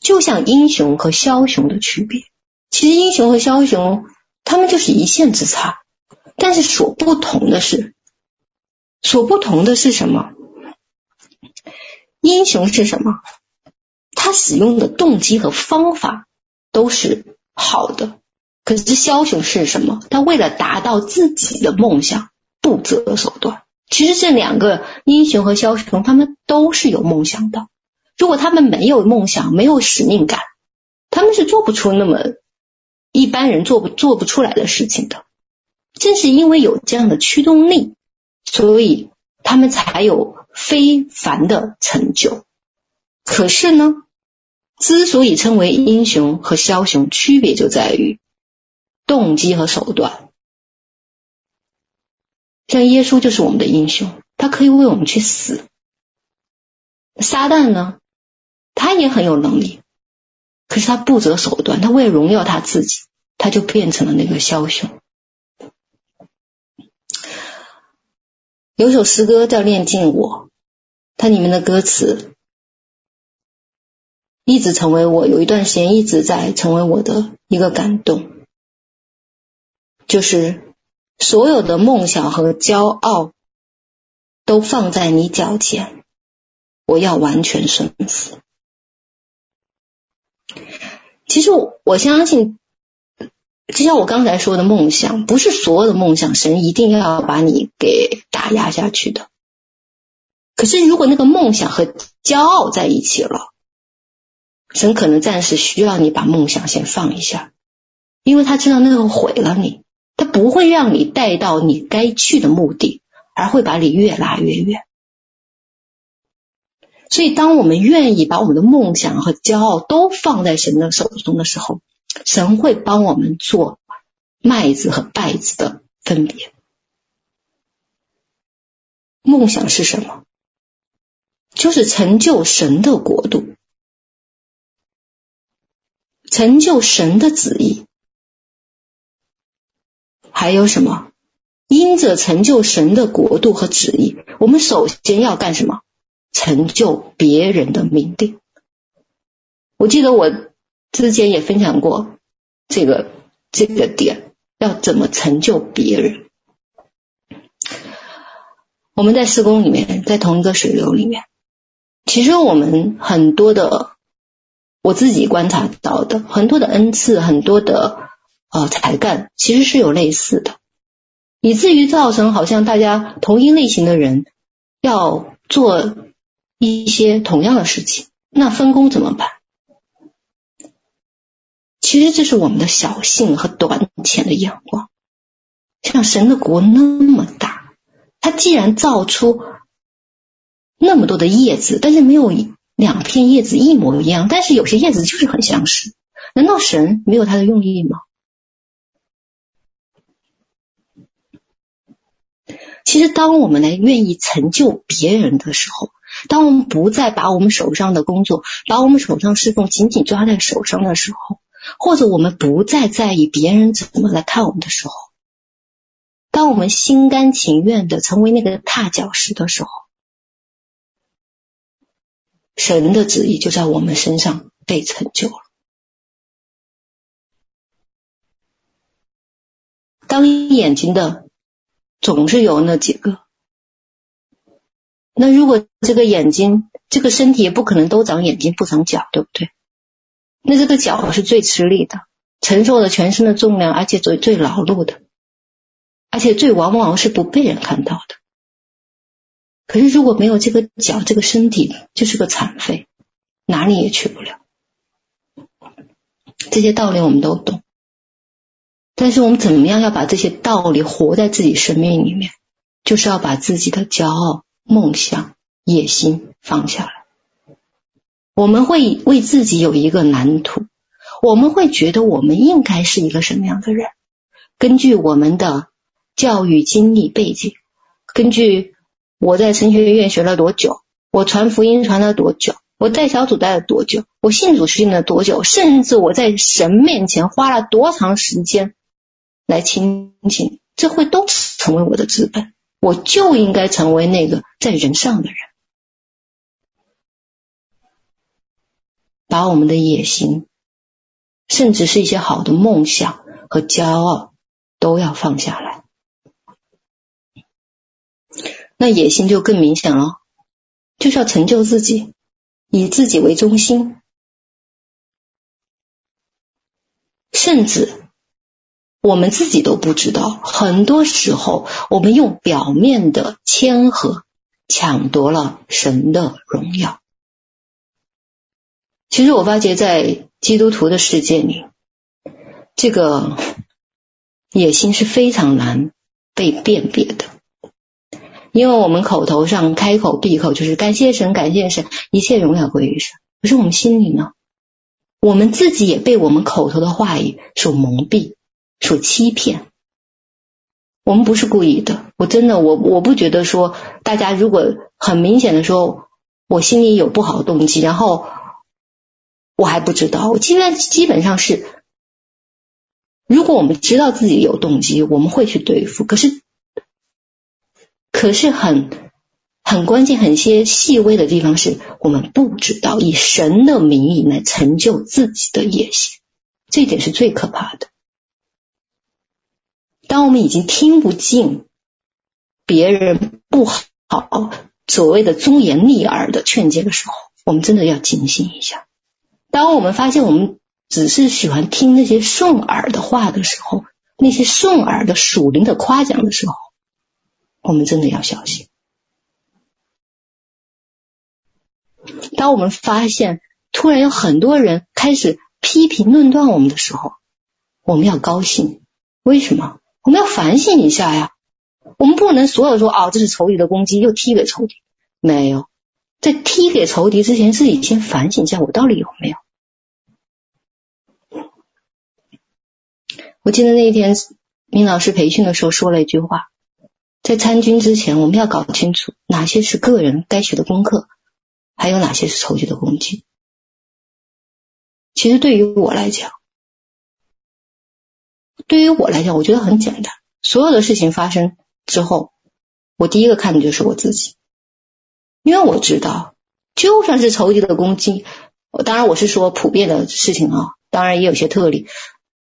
就像英雄和枭雄的区别。其实英雄和枭雄，他们就是一线之差，但是所不同的是，所不同的是什么？英雄是什么？他使用的动机和方法都是好的。可是枭雄是什么？他为了达到自己的梦想，不择手段。其实这两个英雄和枭雄，他们都是有梦想的。如果他们没有梦想，没有使命感，他们是做不出那么一般人做不做不出来的事情的。正是因为有这样的驱动力，所以他们才有非凡的成就。可是呢，之所以称为英雄和枭雄，区别就在于。动机和手段，像耶稣就是我们的英雄，他可以为我们去死。撒旦呢，他也很有能力，可是他不择手段，他为了荣耀他自己，他就变成了那个枭雄。有首诗歌叫《炼净我》，它里面的歌词一直成为我，有一段时间一直在成为我的一个感动。就是所有的梦想和骄傲都放在你脚前，我要完全顺服。其实我相信，就像我刚才说的梦想，不是所有的梦想神一定要把你给打压下去的。可是如果那个梦想和骄傲在一起了，神可能暂时需要你把梦想先放一下，因为他知道那个毁了你。他不会让你带到你该去的目的，而会把你越拉越远。所以，当我们愿意把我们的梦想和骄傲都放在神的手中的时候，神会帮我们做麦子和稗子的分别。梦想是什么？就是成就神的国度，成就神的旨意。还有什么？因着成就神的国度和旨意，我们首先要干什么？成就别人的命定。我记得我之前也分享过这个这个点，要怎么成就别人。我们在事工里面，在同一个水流里面，其实我们很多的，我自己观察到的很多的恩赐，很多的呃才干，其实是有类似的，以至于造成好像大家同一类型的人要做一些同样的事情，那分工怎么办？其实这是我们的小性和短浅的眼光，像神的国那么大。它既然造出那么多的叶子，但是没有两片叶子一模一样，但是有些叶子就是很相似，难道神没有他的用意吗？其实，当我们来愿意成就别人的时候，当我们不再把我们手上的工作，把我们手上侍奉紧紧抓在手上的时候，或者我们不再在意别人怎么来看我们的时候。当我们心甘情愿的成为那个踏脚石的时候，神的旨意就在我们身上被成就了。当眼睛的总是有那几个，那如果这个眼睛、这个身体也不可能都长眼睛不长脚，对不对？那这个脚是最吃力的，承受了全身的重量，而且最最劳碌的。而且最往往是不被人看到的。可是如果没有这个脚，这个身体就是个残废，哪里也去不了。这些道理我们都懂，但是我们怎么样要把这些道理活在自己生命里面？就是要把自己的骄傲、梦想、野心放下来。我们会为自己有一个蓝图，我们会觉得我们应该是一个什么样的人？根据我们的。教育经历背景，根据我在神学院学了多久，我传福音传了多久，我带小组带了多久，我信主信了多久，甚至我在神面前花了多长时间来亲近，这会都成为我的资本。我就应该成为那个在人上的人，把我们的野心，甚至是一些好的梦想和骄傲，都要放下来。那野心就更明显了，就是要成就自己，以自己为中心，甚至我们自己都不知道，很多时候我们用表面的谦和抢夺了神的荣耀。其实我发觉在基督徒的世界里，这个野心是非常难被辨别的。因为我们口头上开口闭口就是感谢神，感谢神，一切荣耀归于神。可是我们心里呢？我们自己也被我们口头的话语所蒙蔽、所欺骗。我们不是故意的，我真的，我我不觉得说大家如果很明显的说，我心里有不好的动机，然后我还不知道。我基本基本上是，如果我们知道自己有动机，我们会去对付。可是。可是很很关键、很些细微的地方是我们不知道，以神的名义来成就自己的野心，这一点是最可怕的。当我们已经听不进别人不好、所谓的忠言逆耳的劝诫的时候，我们真的要警醒一下。当我们发现我们只是喜欢听那些顺耳的话的时候，那些顺耳的属灵的夸奖的时候，我们真的要小心。当我们发现突然有很多人开始批评论断我们的时候，我们要高兴。为什么？我们要反省一下呀。我们不能所有说、哦，这是仇敌的攻击，又踢给仇敌。没有，在踢给仇敌之前，自己先反省一下，我到底有没有？我记得那一天明老师培训的时候说了一句话。在参军之前，我们要搞清楚哪些是个人该学的功课，还有哪些是仇敌的攻击。其实对于我来讲，对于我来讲，我觉得很简单。所有的事情发生之后，我第一个看的就是我自己。因为我知道，就算是仇敌的攻击，当然我是说普遍的事情啊，当然也有些特例。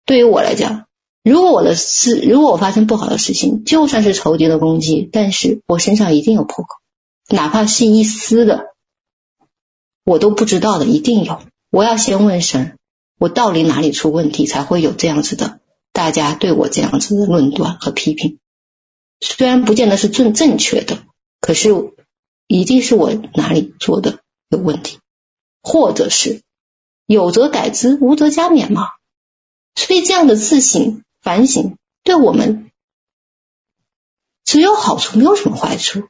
对于我来讲，如果我的事，如果我发生不好的事情，就算是仇敌的攻击，但是我身上一定有破口，哪怕是一丝的，我都不知道的，一定有。我要先问神，我到底哪里出问题，才会有这样子的，大家对我这样子的论断和批评。虽然不见得是正正确的，可是一定是我哪里做的有问题，或者是有则改之，无则加勉嘛。所以这样的自省反省，对我们只有好处，没有什么坏处。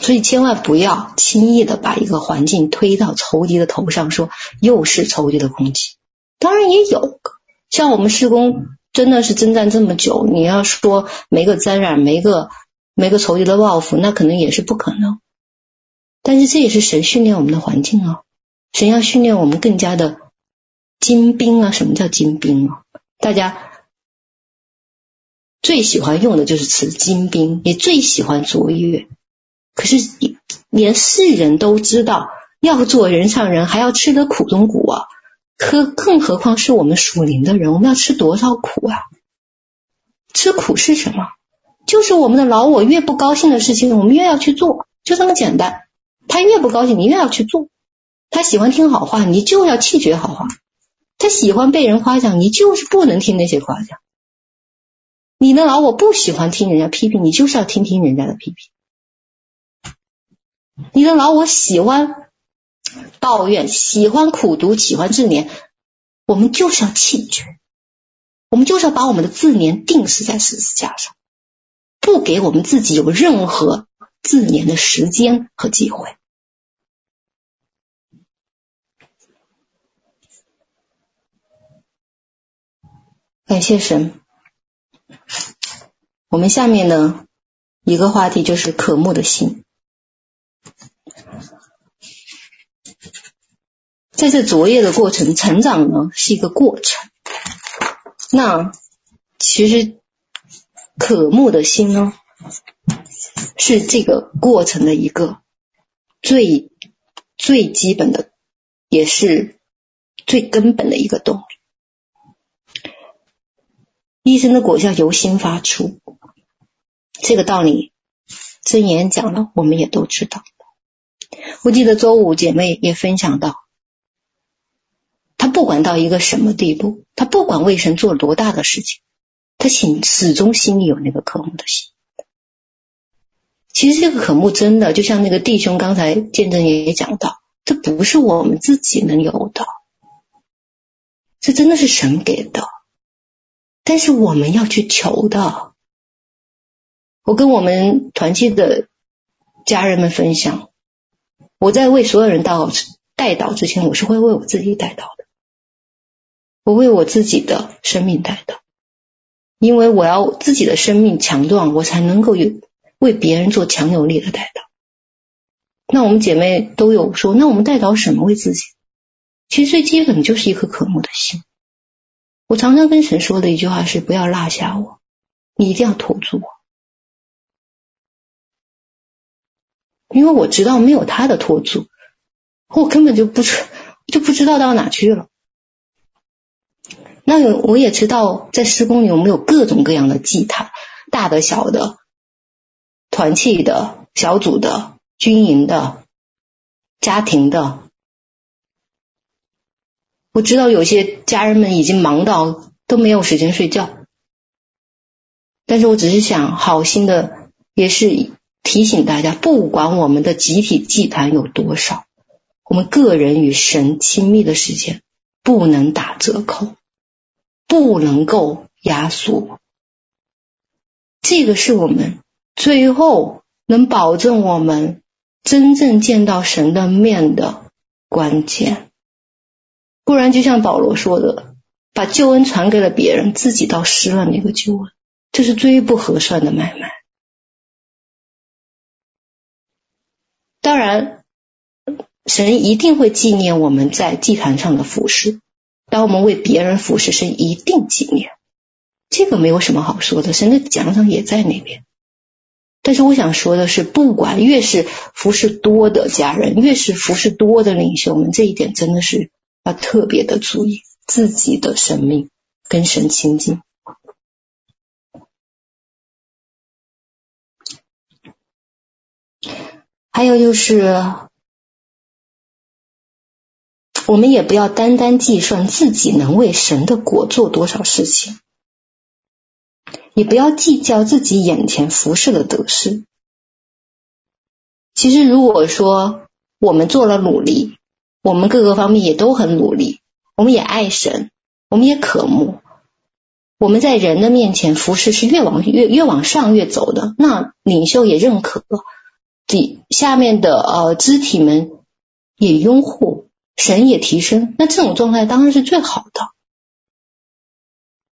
所以千万不要轻易的把一个环境推到仇敌的头上，说又是仇敌的攻击。当然也有，像我们施工真的是征战这么久，你要说没个沾染，没个没个仇敌的报复，那可能也是不可能。但是这也是神训练我们的环境啊，神要训练我们更加的精兵啊。什么叫精兵啊？大家最喜欢用的就是词精兵，也最喜欢卓越。可是连世人都知道要做人上人，还要吃得苦中苦啊！可更何况是我们属灵的人，我们要吃多少苦啊？吃苦是什么？就是我们的老我越不高兴的事情，我们越要去做，就这么简单。他越不高兴，你越要去做。他喜欢听好话，你就要弃绝好话。他喜欢被人夸奖，你就是不能听那些夸奖。你的老我不喜欢听人家批评，你就是要听听人家的批评。你的老我喜欢抱怨，喜欢苦读，喜欢自怜，我们就是要弃绝，我们就是要把我们的自怜定死在十字架上，不给我们自己有任何自怜的时间和机会。感谢神，我们下面呢一个话题就是渴慕的心。在这卓越的过程，成长呢是一个过程。那其实渴慕的心呢，是这个过程的一个最最基本的，也是最根本的一个动力。一生的果效由心发出，这个道理真言讲了，我们也都知道。我记得周五姐妹也分享到。他不管到一个什么地步，他不管为神做多大的事情，他心始终心里有那个渴慕的心。其实这个渴慕真的就像那个弟兄刚才见证也讲到，这不是我们自己能有的，这真的是神给的，但是我们要去求的。我跟我们团契的家人们分享，我在为所有人祷代祷之前，我是会为我自己代祷的。我为我自己的生命代祷，因为我要自己的生命强壮，我才能够有为别人做强有力的代祷。那我们姐妹都有说，那我们代祷什么为自己？其实最基本的就是一颗渴慕的心。我常常跟神说的一句话是：不要落下我，你一定要拖住我，因为我知道没有他的拖住，我根本就不知就不知道到哪去了。那我也知道，在施工里我们有各种各样的祭坛，大的、小的，团契的、小组的、军营的、家庭的。我知道有些家人们已经忙到都没有时间睡觉，但是我只是想好心的，也是提醒大家，不管我们的集体祭坛有多少，我们个人与神亲密的时间不能打折扣。不能够压缩，这个是我们最后能保证我们真正见到神的面的关键。不然，就像保罗说的，把救恩传给了别人，自己倒失了那个救恩，这是最不合算的买卖。当然，神一定会纪念我们在祭坛上的服事。当我们为别人服侍，神一定纪念，这个没有什么好说的，神的奖赏也在那边。但是我想说的是，不管越是服侍多的家人，越是服侍多的领袖我们，这一点真的是要特别的注意自己的生命跟神亲近。还有就是，我们也不要单单计算自己能为神的国做多少事情。也不要计较自己眼前服侍的得失。其实，如果说我们做了努力，我们各个方面也都很努力，我们也爱神，我们也渴慕，我们在人的面前服侍是越往越越往上越走的。那领袖也认可，底下面的呃肢体们也拥护，神也提升，那这种状态当然是最好的。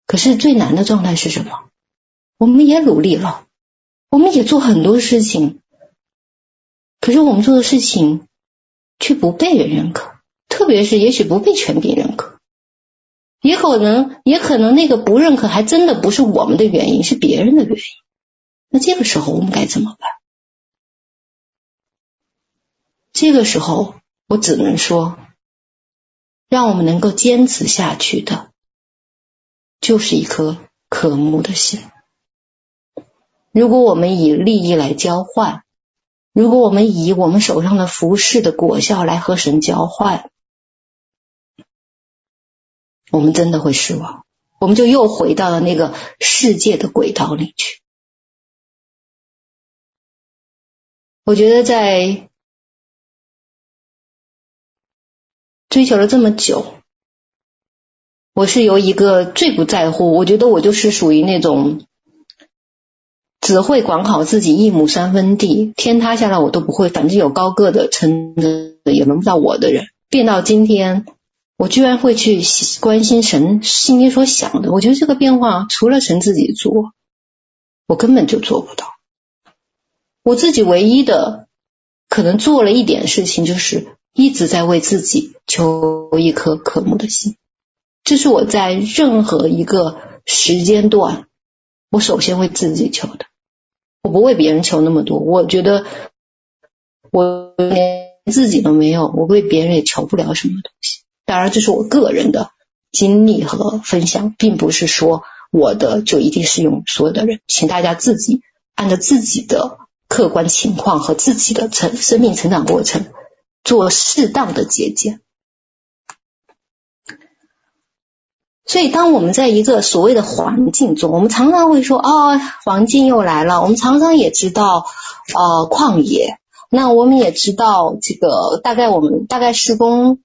可是最难的状态是什么？我们也努力了，我们也做很多事情，可是我们做的事情却不被人认可，特别是也许不被权柄认可，也可能也可能那个不认可还真的不是我们的原因，是别人的原因。那这个时候我们该怎么办？这个时候我只能说，让我们能够坚持下去的，就是一颗渴慕的心。如果我们以利益来交换，如果我们以我们手上的服饰的果效来和神交换，我们真的会失望，我们就又回到了那个世界的轨道里去。我觉得在追求了这么久，我是由一个最不在乎，我觉得我就是属于那种。只会管好自己一亩三分地，天塌下来我都不会，反正有高个的撑着也轮不到我的人。变到今天，我居然会去关心神心里所想的。我觉得这个变化，除了神自己做，我根本就做不到。我自己唯一的可能做了一点事情，就是一直在为自己求一颗渴慕的心。这是我在任何一个时间段，我首先为自己求的。我不为别人求那么多，我觉得我连自己都没有，我为别人也求不了什么东西。当然，这是我个人的经历和分享，并不是说我的就一定适用所有的人，请大家自己按照自己的客观情况和自己的成生命成长过程做适当的节俭。所以，当我们在一个所谓的环境中，我们常常会说：“哦，环境又来了。”我们常常也知道，呃，旷野。那我们也知道，这个大概我们大概施工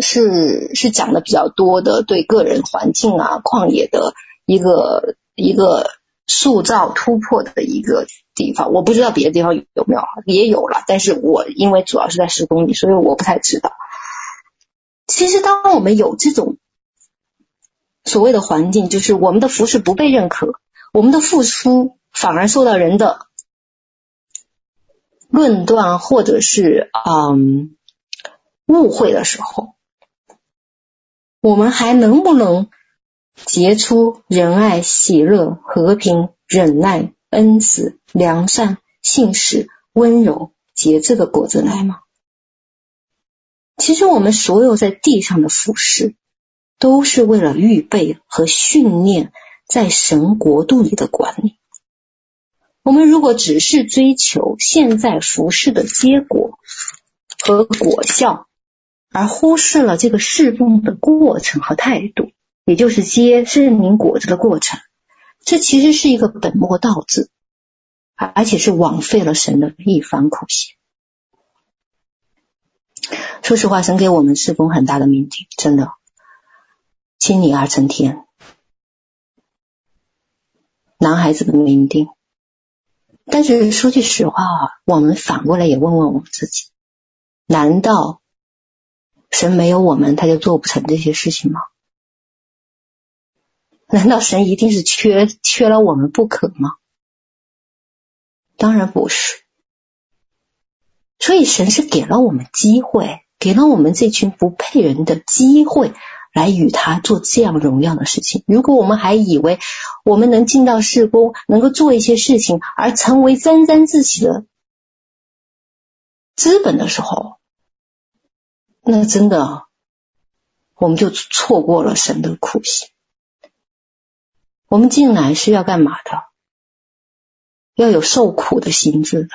是是讲的比较多的，对个人环境啊、旷野的一个一个塑造突破的一个地方。我不知道别的地方有没有，也有了，但是我因为主要是在事工里，所以我不太知道。其实，当我们有这种。所谓的环境，就是我们的服饰不被认可，我们的付出反而受到人的论断或者是嗯误会的时候，我们还能不能结出仁爱、喜乐、和平、忍耐、恩慈、良善、信实、温柔、节制的果子来吗？其实我们所有在地上的服事。都是为了预备和训练在神国度里的管理。我们如果只是追求现在服事的结果和果效，而忽视了这个侍奉的过程和态度，也就是接圣灵果子的过程，这其实是一个本末倒置，而且是枉费了神的一番苦心。说实话，神给我们侍奉很大的命定，真的。亲你而成天，男孩子的命定。但是说句实话啊，我们反过来也问问我们自己：难道神没有我们，他就做不成这些事情吗？难道神一定是缺缺了我们不可吗？当然不是。所以神是给了我们机会，给了我们这群不配人的机会。来与他做这样荣耀的事情。如果我们还以为我们能进到事工，能够做一些事情，而成为沾沾自喜的资本的时候，那真的我们就错过了神的苦心。我们进来是要干嘛的？要有受苦的心智的，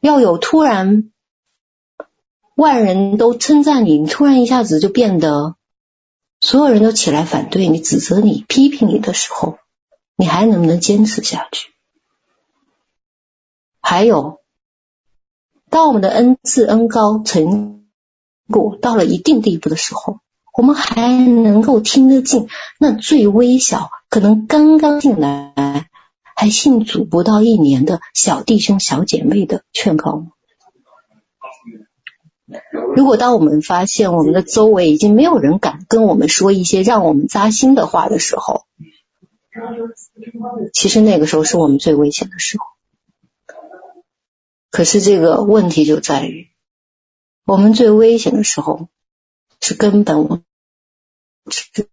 要有突然。万人都称赞你，你突然一下子就变得所有人都起来反对你、指责你、批评你的时候，你还能不能坚持下去？还有，当我们的恩赐、恩高成果到了一定地步的时候，我们还能够听得进那最微小、可能刚刚进来、还信主不到一年的小弟兄、小姐妹的劝告吗？如果当我们发现我们的周围已经没有人敢跟我们说一些让我们扎心的话的时候，其实那个时候是我们最危险的时候。可是这个问题就在于，我们最危险的时候是根本我们知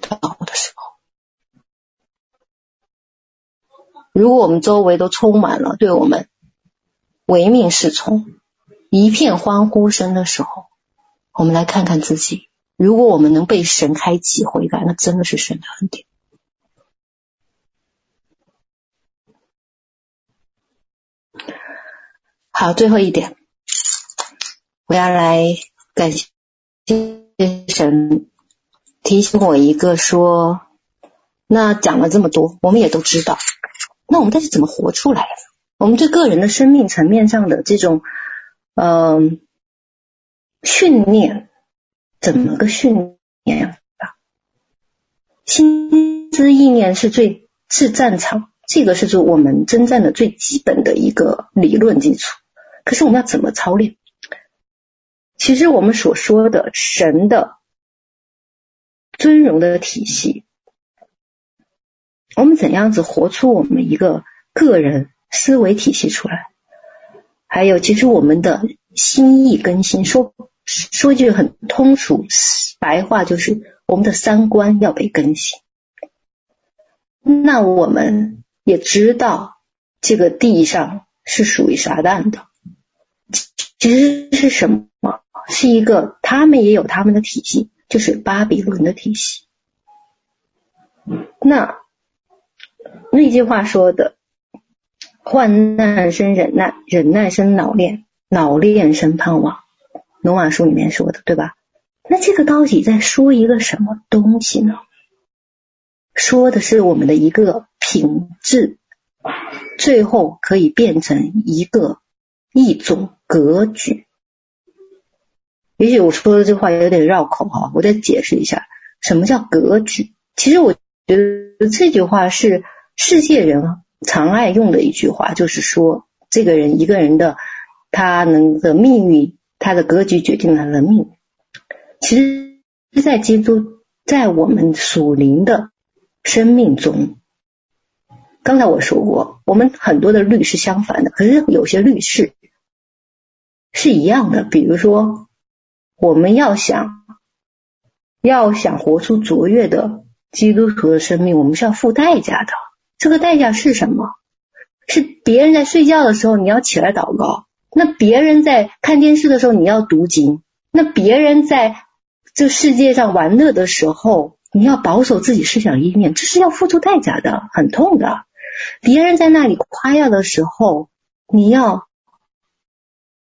道的时候。如果我们周围都充满了对我们唯命是从。一片欢呼声的时候，我们来看看自己。如果我们能被神开启悔改，那真的是神的恩典。好，最后一点，我要来感谢精神提醒我一个说，那讲了这么多，我们也都知道，那我们到底怎么活出来？我们对个人的生命层面上的这种。嗯，训练怎么个训练法？心思意念是最是战场，这个是做我们征战的最基本的一个理论基础。可是我们要怎么操练？其实我们所说的神的尊荣的体系，我们怎样子活出我们一个个人思维体系出来？还有，其实我们的心意更新，说说句很通俗白话，就是我们的三观要被更新。那我们也知道，这个地上是属于撒旦的，其实是什么？是一个他们也有他们的体系，就是巴比伦的体系。那那句话说的。患难生忍耐，忍耐生老练，老练生盼望。罗马书里面说的，对吧？那这个到底在说一个什么东西呢？说的是我们的一个品质，最后可以变成一个一种格局。也许我说的这话有点绕口哈，我再解释一下，什么叫格局？其实我觉得这句话是世界人。常爱用的一句话就是说，这个人一个人的他能的命运，他的格局决定了他的命运。其实，在基督，在我们属灵的生命中，刚才我说过，我们很多的律是相反的，可是有些律是是一样的。比如说，我们要想要想活出卓越的基督徒的生命，我们是要付代价的。这个代价是什么？是别人在睡觉的时候你要起来祷告，那别人在看电视的时候你要读经，那别人在这世界上玩乐的时候你要保守自己思想意念，这是要付出代价的，很痛的。别人在那里夸耀的时候，你要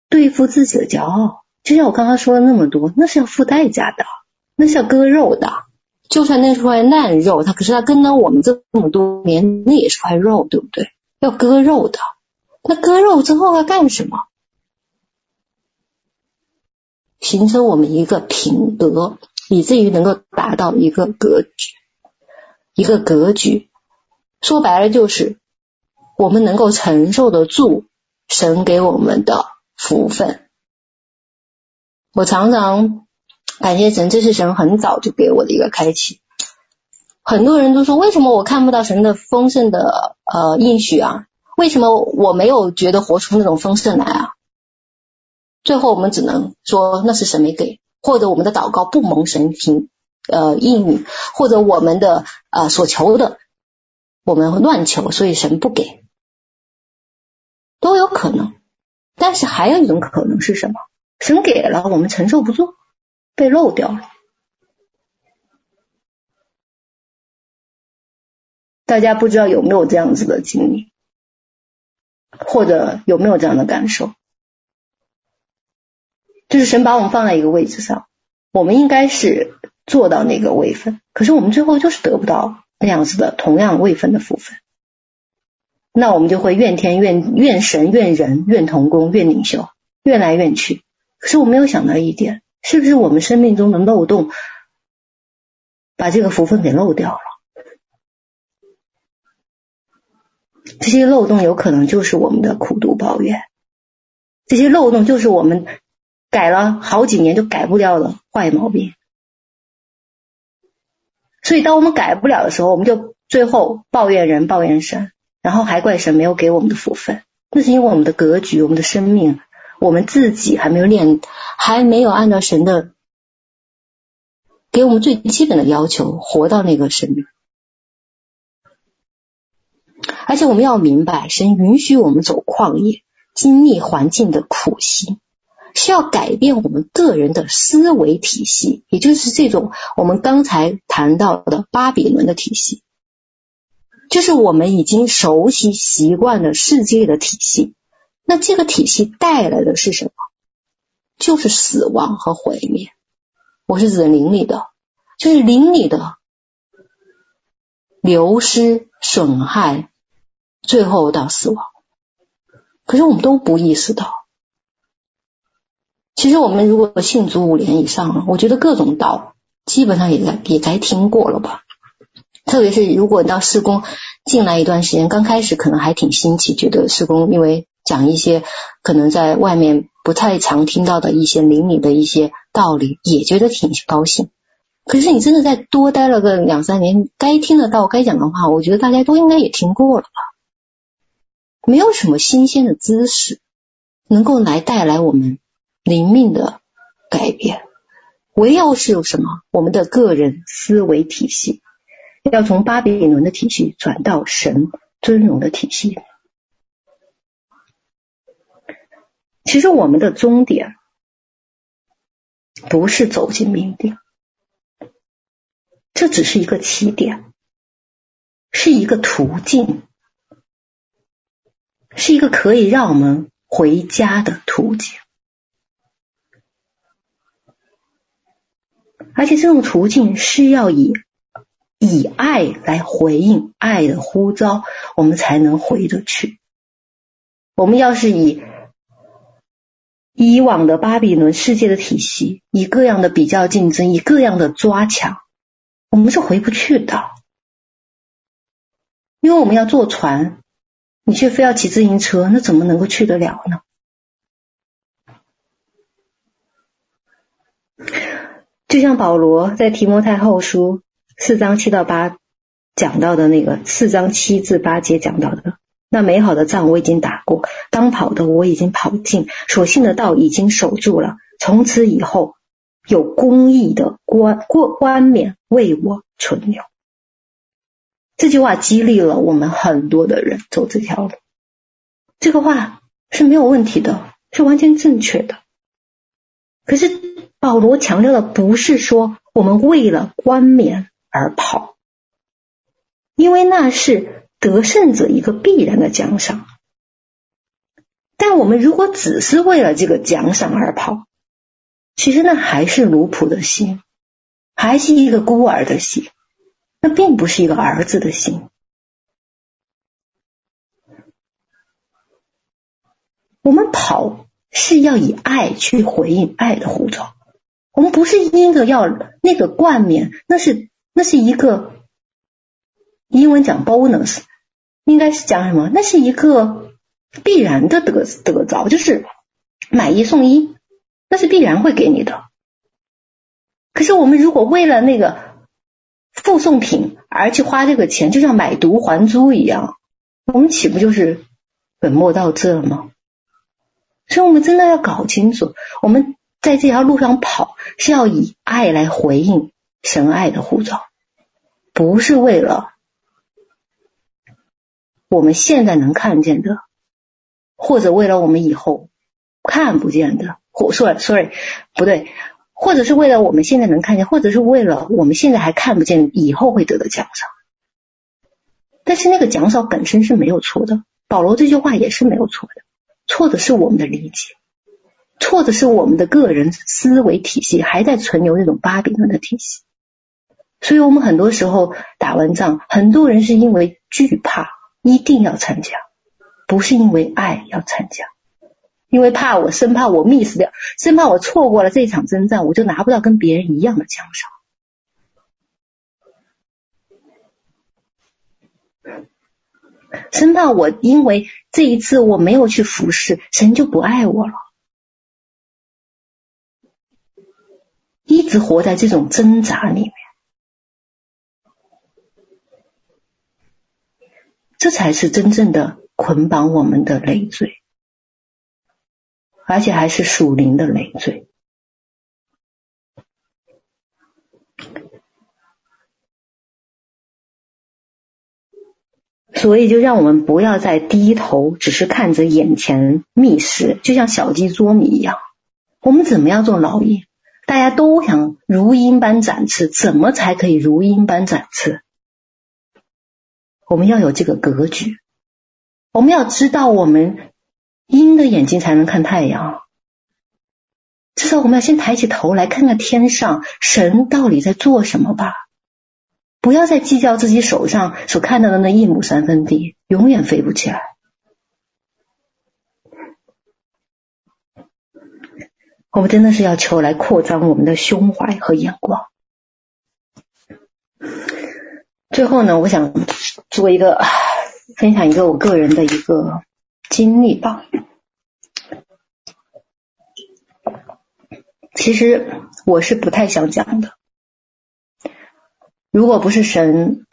对付自己的骄傲，就像我刚刚说了那么多，那是要付代价的，那是要割肉的。就算那是块烂肉，它可是它跟了我们这么多年，那也是块肉，对不对？要割肉的，那割肉之后要干什么？形成我们一个品德，以至于能够达到一个格局，一个格局。说白了就是，我们能够承受得住神给我们的福分。我常常。感谢神，这是神很早就给我的一个开启。很多人都说，为什么我看不到神的丰盛的呃应许啊？为什么我没有觉得活出那种丰盛来啊？最后我们只能说那是神没给，或者我们的祷告不蒙神听呃应允，或者我们的呃所求的我们乱求，所以神不给，都有可能。但是还有一种可能是什么？神给了，我们承受不住，被漏掉了。大家不知道有没有这样子的经历，或者有没有这样的感受？就是神把我们放在一个位置上，我们应该是做到那个位分，可是我们最后就是得不到那样子的同样位分的福分，那我们就会怨天怨怨神怨人怨同工怨领袖怨来怨去。可是我没有想到一点，是不是我们生命中的漏洞把这个福分给漏掉了？这些漏洞有可能就是我们的苦读抱怨，这些漏洞就是我们。改了好几年就改不掉的坏毛病，所以当我们改不了的时候，我们就最后抱怨人、抱怨神，然后还怪神没有给我们的福分。那是因为我们的格局、我们的生命、我们自己还没有练，还没有按照神的给我们最基本的要求活到那个生命。而且我们要明白，神允许我们走旷野，经历环境的苦心。需要改变我们个人的思维体系，也就是这种我们刚才谈到的巴比伦的体系，就是我们已经熟悉习惯的世界的体系。那这个体系带来的是什么？就是死亡和毁灭。我是指灵里的，就是灵里的流失、损害，最后到死亡。可是我们都不意识到。其实我们如果信足五年以上了，我觉得各种道基本上也该也该听过了吧。特别是如果到事工进来一段时间，刚开始可能还挺新奇，觉得事工因为讲一些可能在外面不太常听到的一些灵敏的一些道理，也觉得挺高兴。可是你真的再多待了个两三年，该听的到、该讲的话，我觉得大家都应该也听过了吧。没有什么新鲜的知识能够来带来我们。灵命的改变，唯有是有什么？我们的个人思维体系要从巴比伦的体系转到神尊荣的体系。其实我们的终点不是走进命定，这只是一个起点，是一个途径，是一个可以让我们回家的途径。而且这种途径是要以以爱来回应爱的呼召，我们才能回得去。我们要是以以往的巴比伦世界的体系，以各样的比较竞争，以各样的抓抢，我们是回不去的。因为我们要坐船，你却非要骑自行车，那怎么能够去得了呢？就像保罗在提摩太后书四章七到八讲到的那个四章七至八节讲到的，那美好的仗我已经打过，当跑的我已经跑尽，所信的道已经守住了。从此以后，有公义的冠冠冠冕为我存留。这句话激励了我们很多的人走这条路。这个话是没有问题的，是完全正确的。可是。保罗强调的不是说我们为了冠冕而跑，因为那是得胜者一个必然的奖赏。但我们如果只是为了这个奖赏而跑，其实那还是奴仆的心，还是一个孤儿的心，那并不是一个儿子的心。我们跑是要以爱去回应爱的呼召。我们不是因着要那个冠冕，那是那是一个英文讲 bonus，应该是讲什么？那是一个必然的得得着，就是买一送一，那是必然会给你的。可是我们如果为了那个附送品而去花这个钱，就像买椟还珠一样，我们岂不就是本末倒置了吗？所以我们真的要搞清楚，我们在这条路上跑，是要以爱来回应神爱的呼召，不是为了我们现在能看见的，或者为了我们以后看不见的，或 sorry sorry 不对，或者是为了我们现在能看见，或者是为了我们现在还看不见以后会得的奖赏。但是那个奖赏本身是没有错的，保罗这句话也是没有错的。错的是我们的理解，错的是我们的个人思维体系还在存留那种巴比伦的体系，所以我们很多时候打完仗，很多人是因为惧怕一定要参加，不是因为爱要参加，因为怕我生怕我 miss 掉，生怕我错过了这场征战，我就拿不到跟别人一样的奖赏。生怕我因为这一次我没有去服侍，神就不爱我了。一直活在这种挣扎里面，这才是真正的捆绑我们的累赘，而且还是属灵的累赘。所以，就让我们不要再低头，只是看着眼前觅食，就像小鸡捉米一样。我们怎么样做老鹰？大家都想如鹰般展翅，怎么才可以如鹰般展翅？我们要有这个格局。我们要知道，我们鹰的眼睛才能看太阳。至少我们要先抬起头来看看天上，神到底在做什么吧。不要再计较自己手上所看到的那一亩三分地，永远飞不起来。我们真的是要求来扩张我们的胸怀和眼光。最后呢，我想做一个分享一个我个人的一个经历吧。其实我是不太想讲的。如果不是神，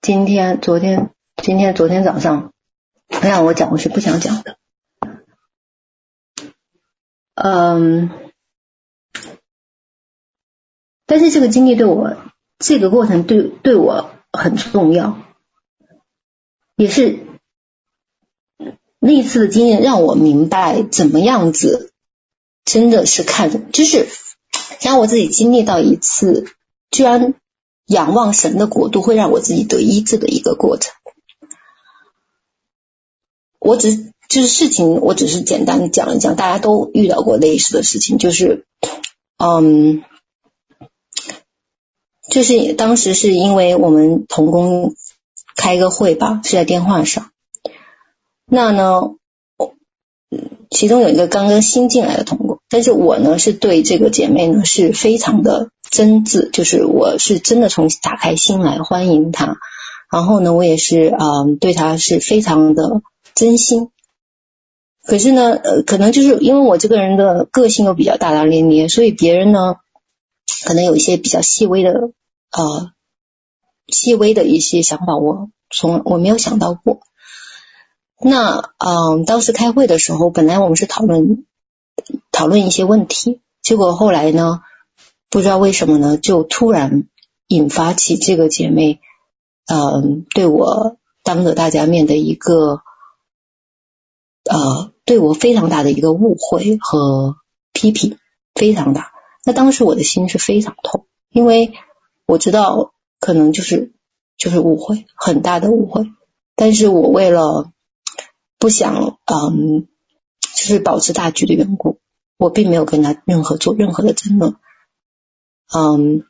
今天、昨天、今天、昨天早上让我讲，我是不想讲的。嗯，但是这个经历对我，这个过程对对我很重要，也是那次的经验让我明白怎么样子真的是看，就是让我自己经历到一次，居然。仰望神的国度会让我自己得医治的一个过程。我只就是事情，我只是简单的讲一讲，大家都遇到过类似的事情，就是，嗯，就是当时是因为我们同工开个会吧，是在电话上。那呢，其中有一个刚刚新进来的同工，但是我呢是对这个姐妹呢是非常的。真挚，就是我是真的从打开心来欢迎她，然后呢，我也是嗯、对她是非常的真心。可是呢，呃，可能就是因为我这个人的个性又比较大大咧咧，所以别人呢，可能有一些比较细微的呃细微的一些想法，我从我没有想到过。那嗯、当时开会的时候，本来我们是讨论讨论一些问题，结果后来呢。不知道为什么呢，就突然引发起这个姐妹，嗯，对我当着大家面的一个，呃，对我非常大的一个误会和批评，非常大。那当时我的心是非常痛，因为我知道可能就是就是误会，很大的误会。但是我为了不想，嗯，就是保持大局的缘故，我并没有跟他任何做任何的争论。嗯，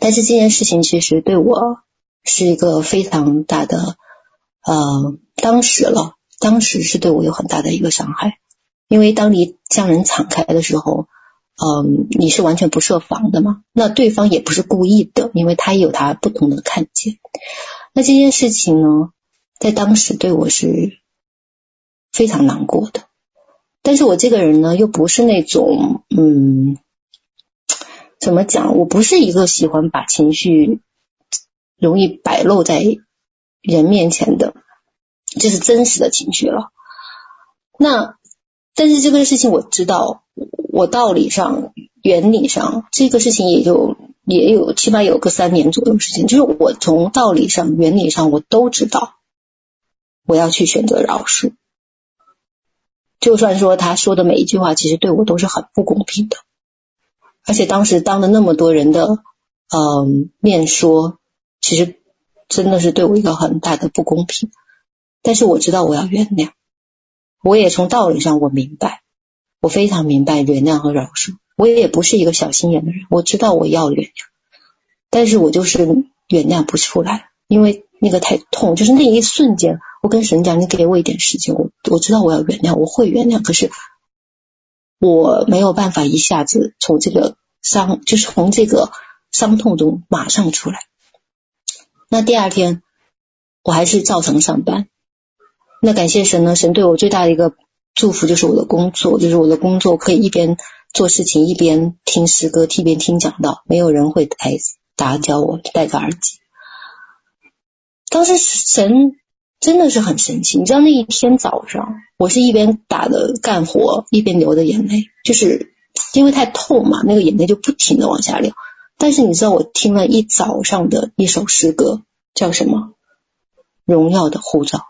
但是这件事情其实对我是一个非常大的，呃，当时了，当时是对我有很大的一个伤害，因为当你向人敞开的时候，嗯，你是完全不设防的嘛，那对方也不是故意的，因为他也有他不同的看见。那这件事情呢，在当时对我是非常难过的，但是我这个人呢，又不是那种，嗯。怎么讲？我不是一个喜欢把情绪容易摆露在人面前的，这是真实的情绪了。那但是这个事情我知道，我道理上、原理上，这个事情也就也有起码有个三年左右时间，就是我从道理上、原理上我都知道，我要去选择饶恕。就算说他说的每一句话，其实对我都是很不公平的，而且当时当着那么多人的嗯、面说，其实真的是对我一个很大的不公平。但是我知道我要原谅，我也从道理上我明白，我非常明白原谅和饶恕。我也不是一个小心眼的人，我知道我要原谅，但是我就是原谅不出来，因为那个太痛，就是那一瞬间。我跟神讲，你给我一点时间，我我知道我要原谅，我会原谅，可是我没有办法一下子从这个伤，就是从这个伤痛中马上出来。那第二天我还是照常上班。那感谢神呢，神对我最大的一个祝福就是我的工作，就是我的工作可以一边做事情一边听诗歌，一边听讲道，没有人会来打搅我，戴个耳机。当时神。真的是很神奇，你知道那一天早上，我是一边打的干活，一边流的眼泪，就是因为太痛嘛，那个眼泪就不停的往下流。但是你知道，我听了一早上的一首诗歌，叫什么？荣耀的护照。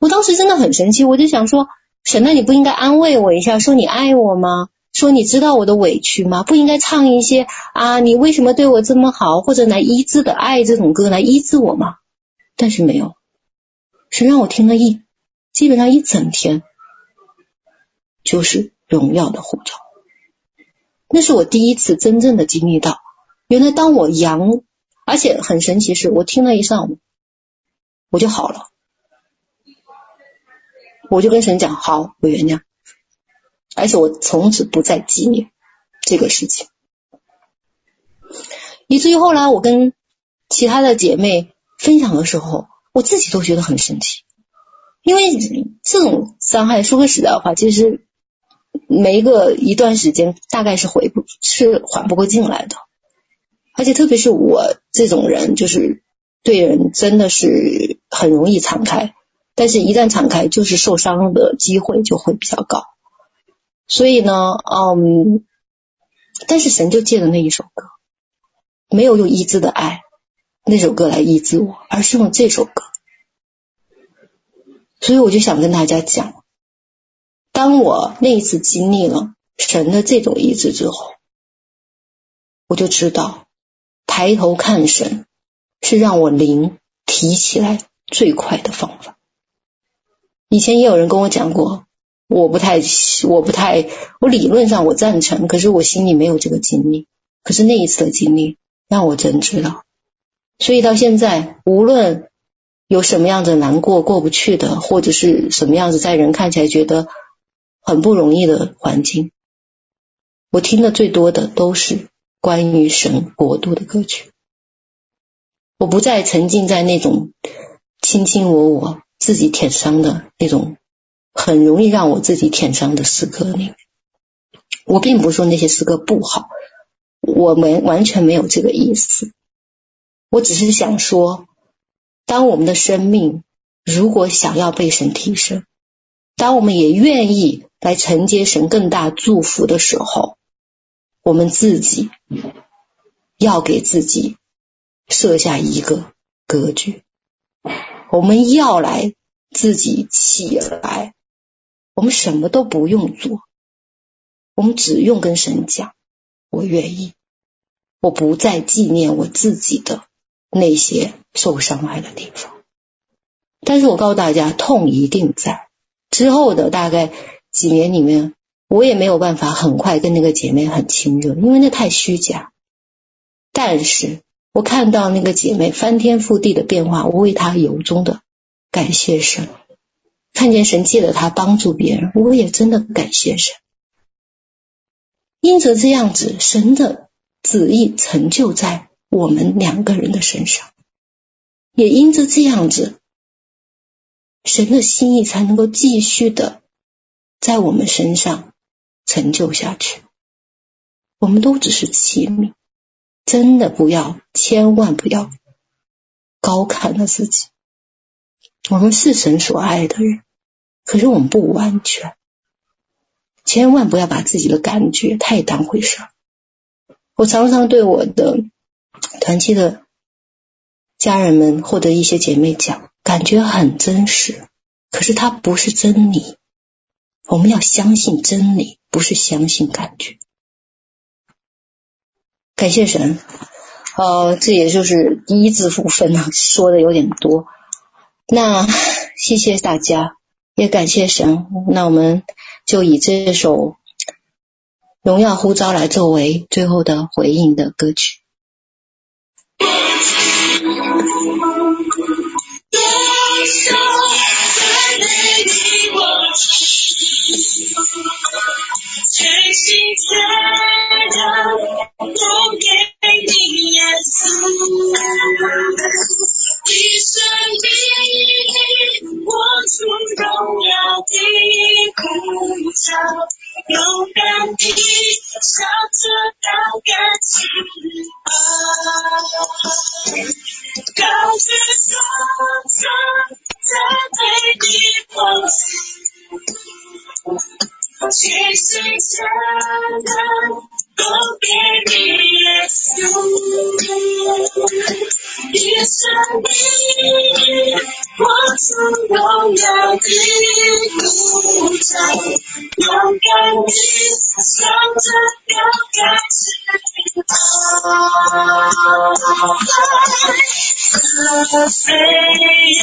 我当时真的很神奇，我就想说，神，那你不应该安慰我一下，说你爱我吗？说你知道我的委屈吗？不应该唱一些啊，你为什么对我这么好，或者来医治的爱这种歌来医治我吗？但是没有，神让我听了一，基本上一整天，就是荣耀的呼召。那是我第一次真正的经历到，原来当我阳，而且很神奇是，我听了一上午，我就好了，我就跟神讲，好，我原谅，而且我从此不再纪念这个事情，以至于后来我跟其他的姐妹。分享的时候，我自己都觉得很神奇，因为这种伤害，说个实在话，其实没个一段时间，大概是回不，是缓不过劲来的。而且特别是我这种人，就是对人真的是很容易敞开，但是一旦敞开，就是受伤的机会就会比较高。所以呢，嗯，但是神就借了那一首歌，没有用医治的爱。那首歌来医治我，而是用这首歌，所以我就想跟大家讲，当我那一次经历了神的这种医治之后，我就知道抬头看神是让我灵提起来最快的方法。以前也有人跟我讲过，我不太，我不太，我理论上我赞成，可是我心里没有这个经历。可是那一次的经历让我真知道。所以到现在，无论有什么样子难过过不去的，或者是什么样子在人看起来觉得很不容易的环境，我听的最多的都是关于神国度的歌曲。我不再沉浸在那种卿卿我我、自己舔伤的那种很容易让我自己舔伤的诗歌里。我并不是说那些诗歌不好，我们完全没有这个意思。我只是想说，当我们的生命如果想要被神提升，当我们也愿意来承接神更大祝福的时候，我们自己要给自己设下一个格局，我们要来自己起来，我们什么都不用做，我们只用跟神讲，我愿意，我不再纪念我自己的。那些受伤害的地方，但是我告诉大家，痛一定在。之后的大概几年里面，我也没有办法很快跟那个姐妹很亲热，因为那太虚假。但是我看到那个姐妹翻天覆地的变化，我为她由衷的感谢神。看见神借着她帮助别人，我也真的感谢神。因着这样子，神的旨意成就在。我们两个人的身上，也因着这样子，神的心意才能够继续的在我们身上成就下去。我们都只是器皿，真的不要，千万不要高看了自己。我们是神所爱的人，可是我们不完全，千万不要把自己的感觉太当回事儿。我常常对我的团契的家人们或者一些姐妹讲，感觉很真实，可是它不是真理。我们要相信真理，不是相信感觉。感谢神，呃，这也就是第一字部分呢，说的有点多。那谢谢大家，也感谢神。那我们就以这首《荣耀呼召》来作为最后的回应的歌曲。都给你耶稣，一生一世活出荣耀的呼召，勇敢地向着高杆起跑，高举双手，赞美你丰盛。全心全人都给你耶稣，一生一世活出荣耀的呼召，勇敢地向着标杆直跑，跟随耶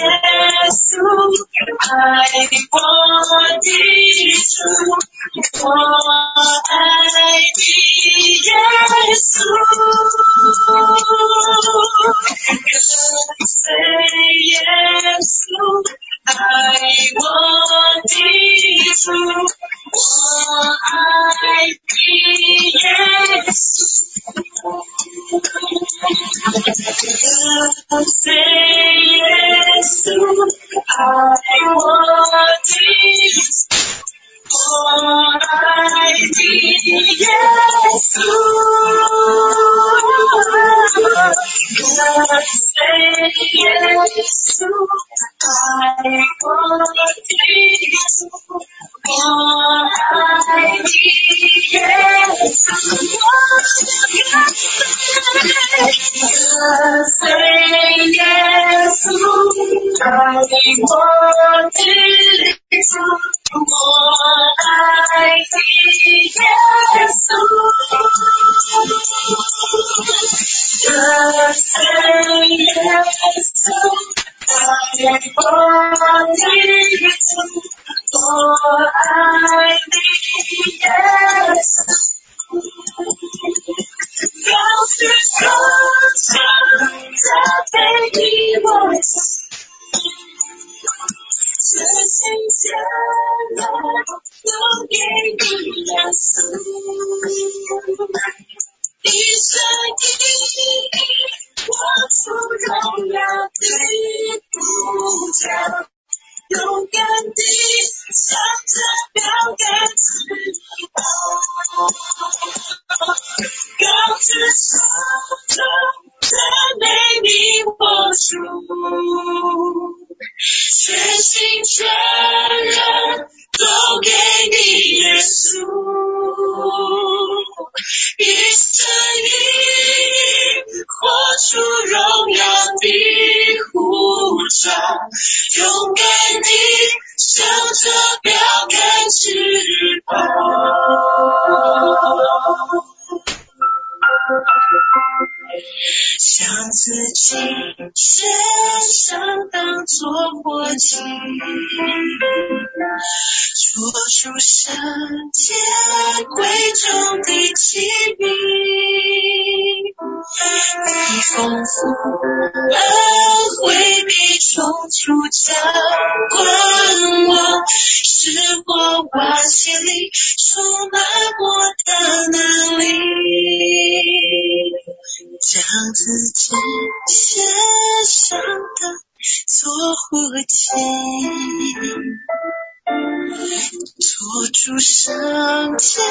做出圣洁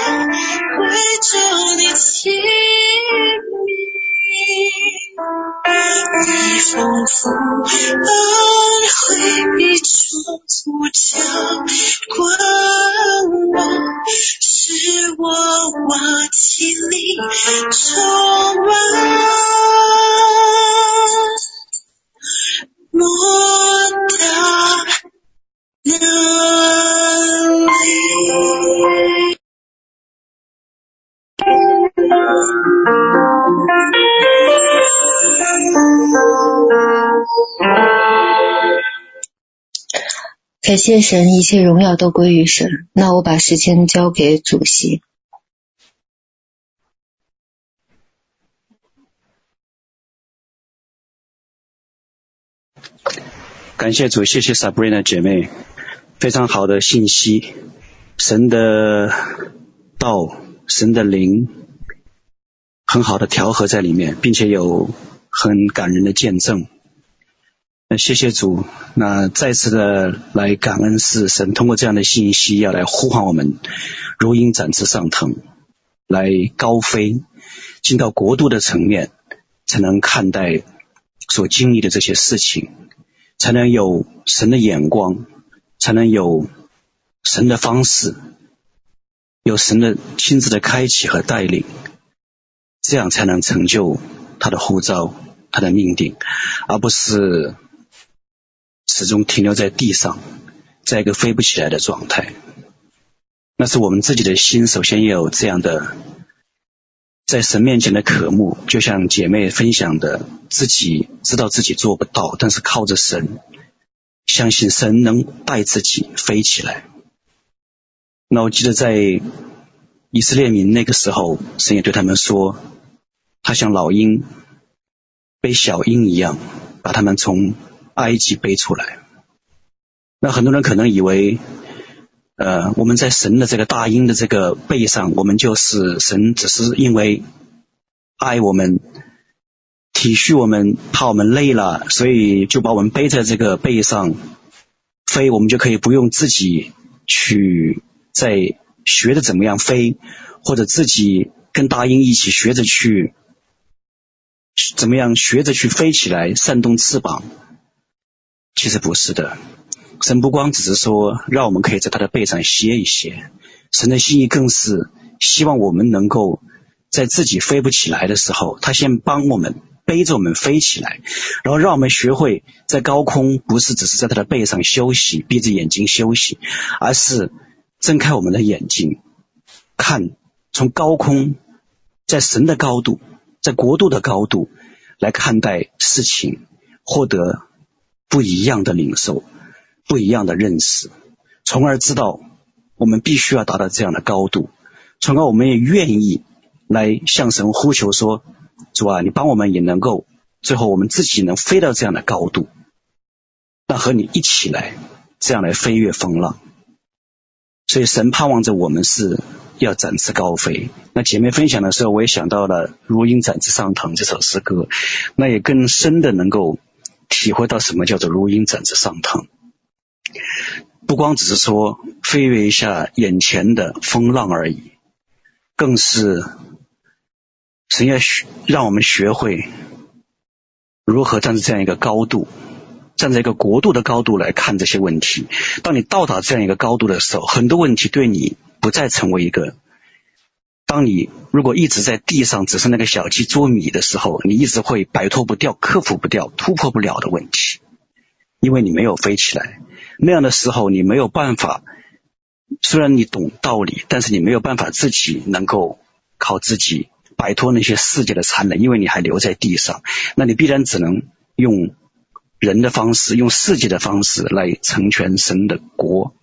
贵重感谢神，一切荣耀都归于神。那我把时间交给主席。感谢主，谢谢 Sabrina 姐妹，非常好的信息，神的道，神的灵，很好的调和在里面，并且有很感人的见证。谢谢主，那再次的来感恩是神通过这样的信息要来呼唤我们，如鹰展翅上腾，来高飞，进到国度的层面，才能看待所经历的这些事情。才能有神的眼光，才能有神的方式，有神的亲自的开启和带领，这样才能成就他的呼召，他的命定，而不是始终停留在地上，在一个飞不起来的状态。那是我们自己的心，首先要有这样的。在神面前的渴慕，就像姐妹分享的，自己知道自己做不到，但是靠着神，相信神能带自己飞起来。那我记得在以色列民那个时候，神也对他们说，他像老鹰背小鹰一样，把他们从埃及背出来。那很多人可能以为。呃，我们在神的这个大鹰的这个背上，我们就是神，只是因为爱我们、体恤我们、怕我们累了，所以就把我们背在这个背上飞，我们就可以不用自己去再学着怎么样飞，或者自己跟大鹰一起学着去怎么样学着去飞起来，扇动翅膀。其实不是的。神不光只是说让我们可以在他的背上歇一歇，神的心意更是希望我们能够在自己飞不起来的时候，他先帮我们背着我们飞起来，然后让我们学会在高空不是只是在他的背上休息，闭着眼睛休息，而是睁开我们的眼睛，看从高空，在神的高度，在国度的高度来看待事情，获得不一样的领受。不一样的认识，从而知道我们必须要达到这样的高度，从而我们也愿意来向神呼求说：“主啊，你帮我们也能够最后我们自己能飞到这样的高度，那和你一起来这样来飞越风浪。”所以神盼望着我们是要展翅高飞。那姐妹分享的时候，我也想到了《如鹰展翅上腾》这首诗歌，那也更深的能够体会到什么叫做“如鹰展翅上腾”。不光只是说飞跃一下眼前的风浪而已，更是神要学让我们学会如何站在这样一个高度，站在一个国度的高度来看这些问题。当你到达这样一个高度的时候，很多问题对你不再成为一个。当你如果一直在地上只是那个小鸡啄米的时候，你一直会摆脱不掉、克服不掉、突破不了的问题，因为你没有飞起来。那样的时候，你没有办法。虽然你懂道理，但是你没有办法自己能够靠自己摆脱那些世界的残忍，因为你还留在地上。那你必然只能用人的方式，用世界的方式来成全神的国。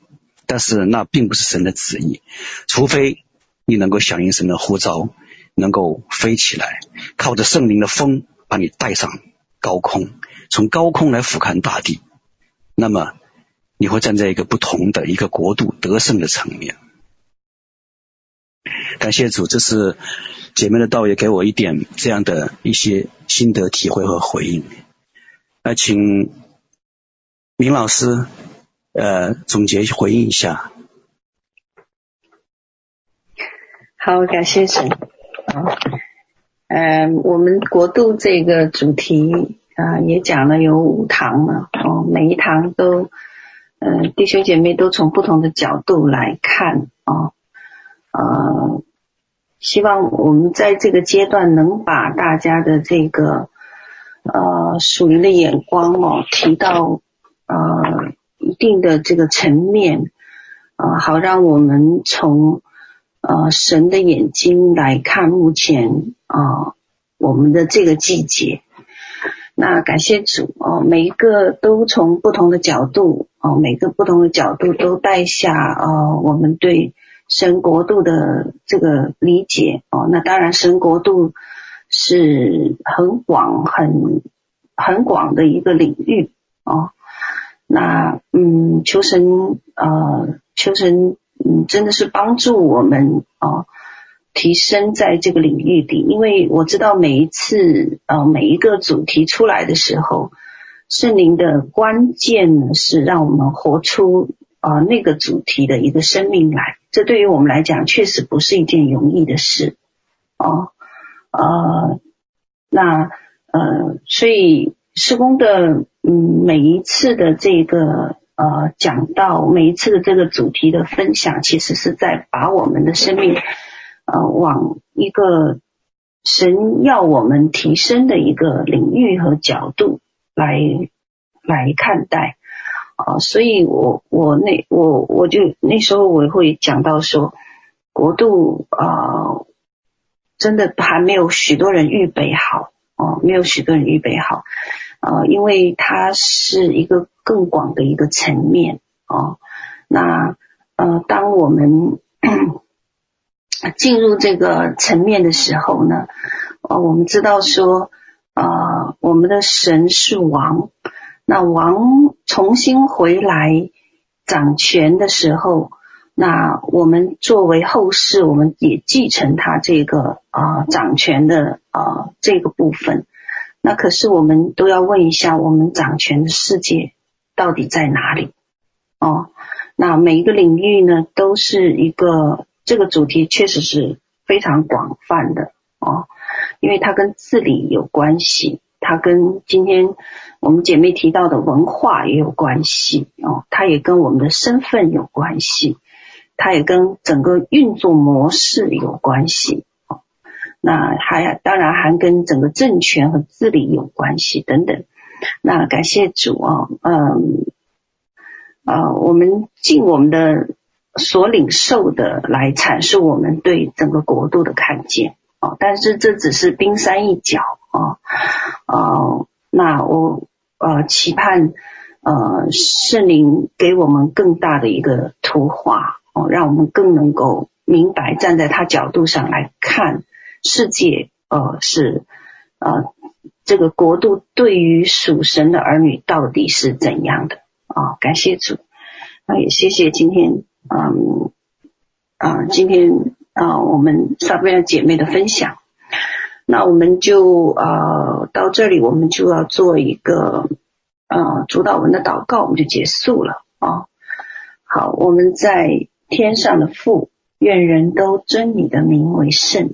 但是那并不是神的旨意，除非你能够响应神的呼召，能够飞起来，靠着圣灵的风把你带上高空，从高空来俯瞰大地。那么。你会站在一个不同的一个国度得胜的层面。感谢主，这是姐妹的道也给我一点这样的一些心得体会和回应。那请明老师呃总结回应一下。好，感谢神。啊，呃，我们国度这个主题啊、也讲了有五堂了哦，每一堂都。嗯，弟兄姐妹都从不同的角度来看啊，呃，希望我们在这个阶段能把大家的这个呃属灵的眼光哦提到呃一定的这个层面啊，好让我们从呃神的眼睛来看目前啊，我们的这个季节。那感谢主哦，每一个都从不同的角度。哦，每个不同的角度都带下呃我们对神国度的这个理解哦。那当然，神国度是很广、很很广的一个领域哦。那嗯，求神呃，求神嗯，真的是帮助我们哦，提升在这个领域里。因为我知道每一次呃每一个主题出来的时候，圣灵的关键呢是让我们活出呃那个主题的一个生命来。这对于我们来讲，确实不是一件容易的事哦。呃，那呃，所以施工的。嗯，每一次的这个呃讲到每一次的这个主题的分享，其实是在把我们的生命呃往一个神要我们提升的一个领域和角度来来看待啊、呃，所以我我那我我就那时候我会讲到说，国度啊、呃、真的还没有许多人预备好哦、没有许多人预备好。呃，因为它是一个更广的一个层面哦。那呃，当我们进入这个层面的时候呢，呃，我们知道说，呃，我们的神是王，那王重新回来掌权的时候，那我们作为后世，我们也继承他这个啊、呃、掌权的啊、呃、这个部分。那可是我们都要问一下，我们掌权的世界到底在哪里？哦，那每一个领域呢，都是一个这个主题，确实是非常广泛的哦，因为它跟治理有关系，它跟今天我们姐妹提到的文化也有关系哦，它也跟我们的身份有关系，它也跟整个运作模式有关系。那还当然还跟整个政权和治理有关系等等。那感谢主啊，嗯，呃，我们尽我们的所领受的来阐述我们对整个国度的看见哦。但是这只是冰山一角啊，呃，那我呃期盼呃圣灵给我们更大的一个图画哦，让我们更能够明白站在他角度上来看。世界，呃，是，呃，这个国度对于属神的儿女到底是怎样的啊？感谢主，那，也谢谢今天，嗯，啊，今天啊，我们撒贝尔姐妹的分享，那我们就呃到这里，我们就要做一个呃主导文的祷告，我们就结束了啊。好，我们在天上的父，愿人都尊你的名为圣。